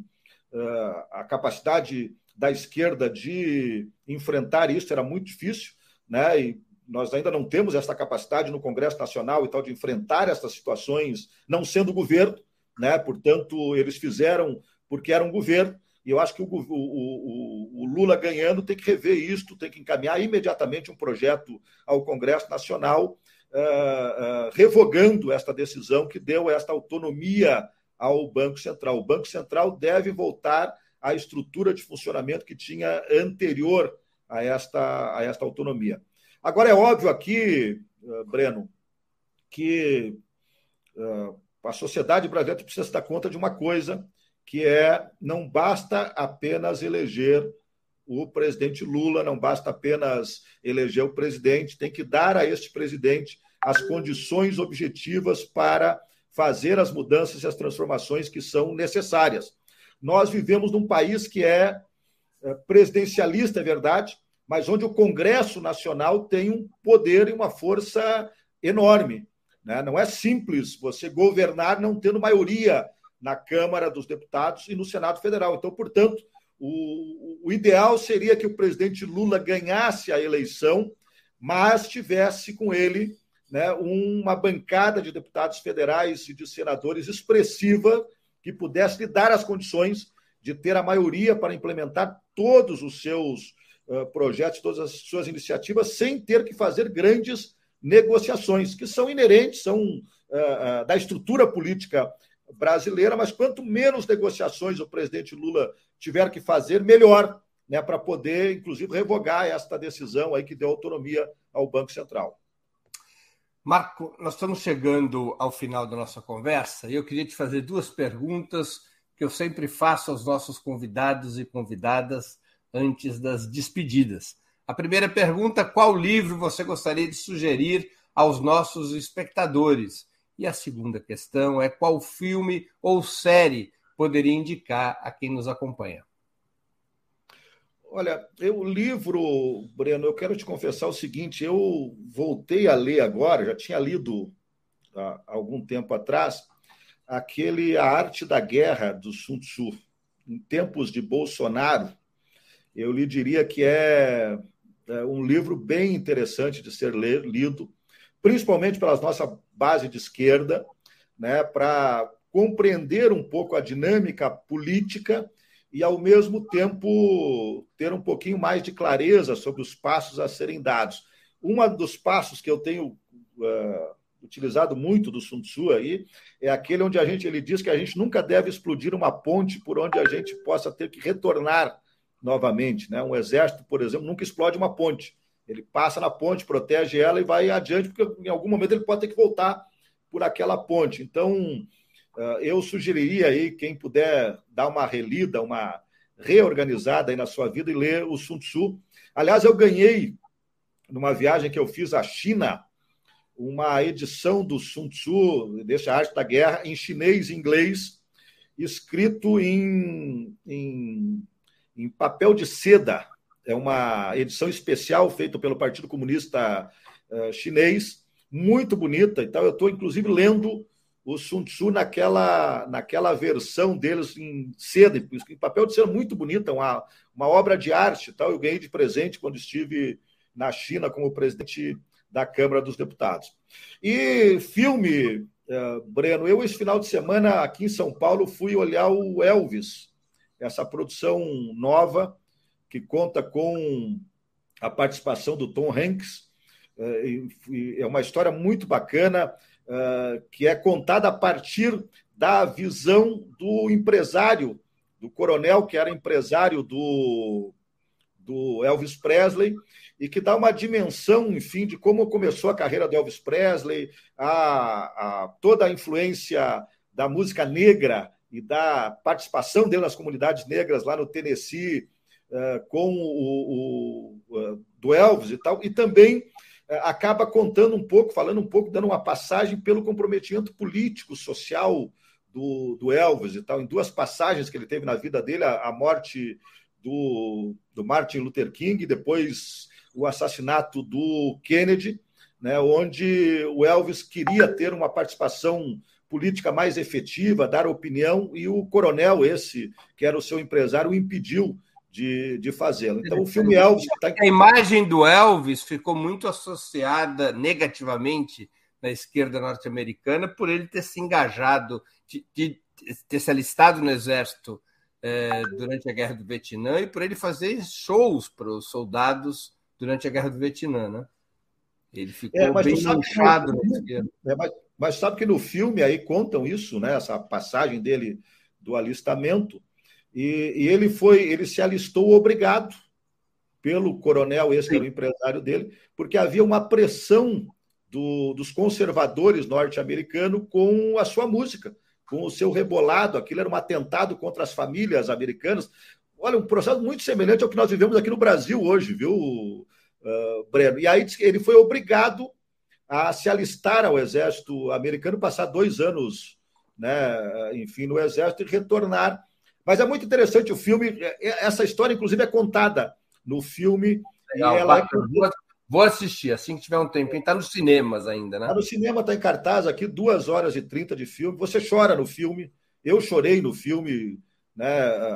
uh, a capacidade da esquerda de enfrentar isso era muito difícil, né? E nós ainda não temos essa capacidade no Congresso Nacional e tal de enfrentar essas situações, não sendo governo, né? Portanto, eles fizeram porque era um governo. E eu acho que o, o, o, o, Lula ganhando tem que rever isto, tem que encaminhar imediatamente um projeto ao Congresso Nacional, uh, uh, revogando esta decisão que deu esta autonomia ao Banco Central. O Banco Central deve voltar à estrutura de funcionamento que tinha anterior a esta, a esta autonomia. Agora, é óbvio aqui, uh, Breno, que uh, a sociedade brasileira precisa se dar conta de uma coisa, que é não basta apenas eleger o presidente Lula, não basta apenas eleger o presidente, tem que dar a este presidente as condições objetivas para fazer as mudanças e as transformações que são necessárias. Nós vivemos num país que é, é presidencialista, é verdade, mas onde o Congresso Nacional tem um poder e uma força enorme. Né? Não é simples você governar não tendo maioria na Câmara dos Deputados e no Senado Federal. Então, portanto, o, o ideal seria que o presidente Lula ganhasse a eleição, mas tivesse com ele né, uma bancada de deputados federais e de senadores expressiva que pudesse lhe dar as condições de ter a maioria para implementar todos os seus projetos, todas as suas iniciativas, sem ter que fazer grandes negociações, que são inerentes, são da estrutura política brasileira, mas quanto menos negociações o presidente Lula tiver que fazer, melhor, né, para poder, inclusive, revogar esta decisão aí que deu autonomia ao Banco Central.
Marco, nós estamos chegando ao final da nossa conversa e eu queria te fazer duas perguntas que eu sempre faço aos nossos convidados e convidadas antes das despedidas. A primeira pergunta: qual livro você gostaria de sugerir aos nossos espectadores? E a segunda questão é: qual filme ou série poderia indicar a quem nos acompanha?
Olha, o livro, Breno, eu quero te confessar o seguinte: eu voltei a ler agora, já tinha lido há algum tempo atrás, aquele A Arte da Guerra do Sun Tzu. Em tempos de Bolsonaro, eu lhe diria que é, é um livro bem interessante de ser lido, principalmente pela nossa base de esquerda, né, para compreender um pouco a dinâmica política e, ao mesmo tempo, ter um pouquinho mais de clareza sobre os passos a serem dados. Um dos passos que eu tenho uh, utilizado muito do Sun Tzu aí é aquele onde a gente ele diz que a gente nunca deve explodir uma ponte por onde a gente possa ter que retornar novamente. Né? Um exército, por exemplo, nunca explode uma ponte. Ele passa na ponte, protege ela e vai adiante, porque em algum momento ele pode ter que voltar por aquela ponte. Então, eu sugeriria aí, quem puder dar uma relida, uma reorganizada aí na sua vida e ler o Sun Tzu. Aliás, eu ganhei, numa viagem que eu fiz à China, uma edição do Sun Tzu, desse Arte da Guerra, em chinês e inglês, escrito em, em, em papel de seda. É uma edição especial feita pelo Partido Comunista uh, Chinês, muito bonita. Então, eu estou, inclusive, lendo o Sun Tzu naquela, naquela versão deles em seda, em papel de seda muito bonita, uma, uma obra de arte. Tal. Eu ganhei de presente quando estive na China como presidente da Câmara dos Deputados. E filme, uh, Breno, eu esse final de semana aqui em São Paulo fui olhar o Elvis, essa produção nova que conta com a participação do Tom Hanks. Uh, é uma história muito bacana que é contada a partir da visão do empresário, do coronel, que era empresário do, do Elvis Presley, e que dá uma dimensão, enfim, de como começou a carreira do Elvis Presley, a, a toda a influência da música negra e da participação dele nas comunidades negras lá no Tennessee, uh, com o, o uh, do Elvis e tal, e também acaba contando um pouco, falando um pouco, dando uma passagem pelo comprometimento político, social do, do Elvis e tal, em duas passagens que ele teve na vida dele, a, a morte do, do Martin Luther King, depois o assassinato do Kennedy, né, onde o Elvis queria ter uma participação política mais efetiva, dar opinião, e o coronel, esse, que era o seu empresário, o impediu de, de fazê-lo. Então, o filme Elvis.
Tá... A imagem do Elvis ficou muito associada negativamente na esquerda norte-americana por ele ter se engajado, de, de, ter se alistado no exército é, durante a Guerra do Vietnã e por ele fazer shows para os soldados durante a Guerra do Vietnã, né? Ele ficou é, bem inchado na esquerda.
É, mas, mas sabe que no filme aí contam isso, né? Essa passagem dele do alistamento. E, e ele foi, ele se alistou obrigado pelo coronel, esse era o empresário dele, porque havia uma pressão do, dos conservadores norte-americanos com a sua música, com o seu rebolado. Aquilo era um atentado contra as famílias americanas. Olha, um processo muito semelhante ao que nós vivemos aqui no Brasil hoje, viu, uh, Breno? E aí ele foi obrigado a se alistar ao exército americano, passar dois anos, né, enfim, no exército e retornar. Mas é muito interessante o filme. É, é, essa história, inclusive, é contada no filme.
Legal, ela é... Vou assistir assim que tiver um tempo. Está nos cinemas ainda, né?
Está no cinema, está em cartaz aqui, duas horas e trinta de filme. Você chora no filme. Eu chorei no filme, né,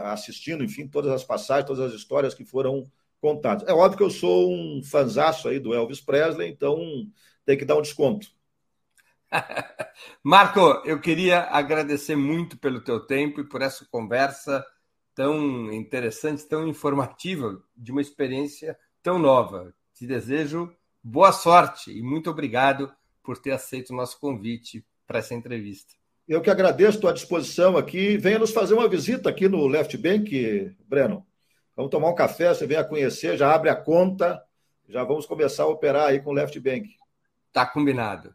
assistindo, enfim, todas as passagens, todas as histórias que foram contadas. É óbvio que eu sou um fanzaço aí do Elvis Presley, então tem que dar um desconto.
Marco, eu queria agradecer muito pelo teu tempo e por essa conversa tão interessante, tão informativa, de uma experiência tão nova. Te desejo boa sorte e muito obrigado por ter aceito o nosso convite para essa entrevista.
Eu que agradeço a tua disposição aqui. Venha nos fazer uma visita aqui no Left Bank, Breno. Vamos tomar um café, você venha conhecer, já abre a conta, já vamos começar a operar aí com o Left Bank.
Tá combinado.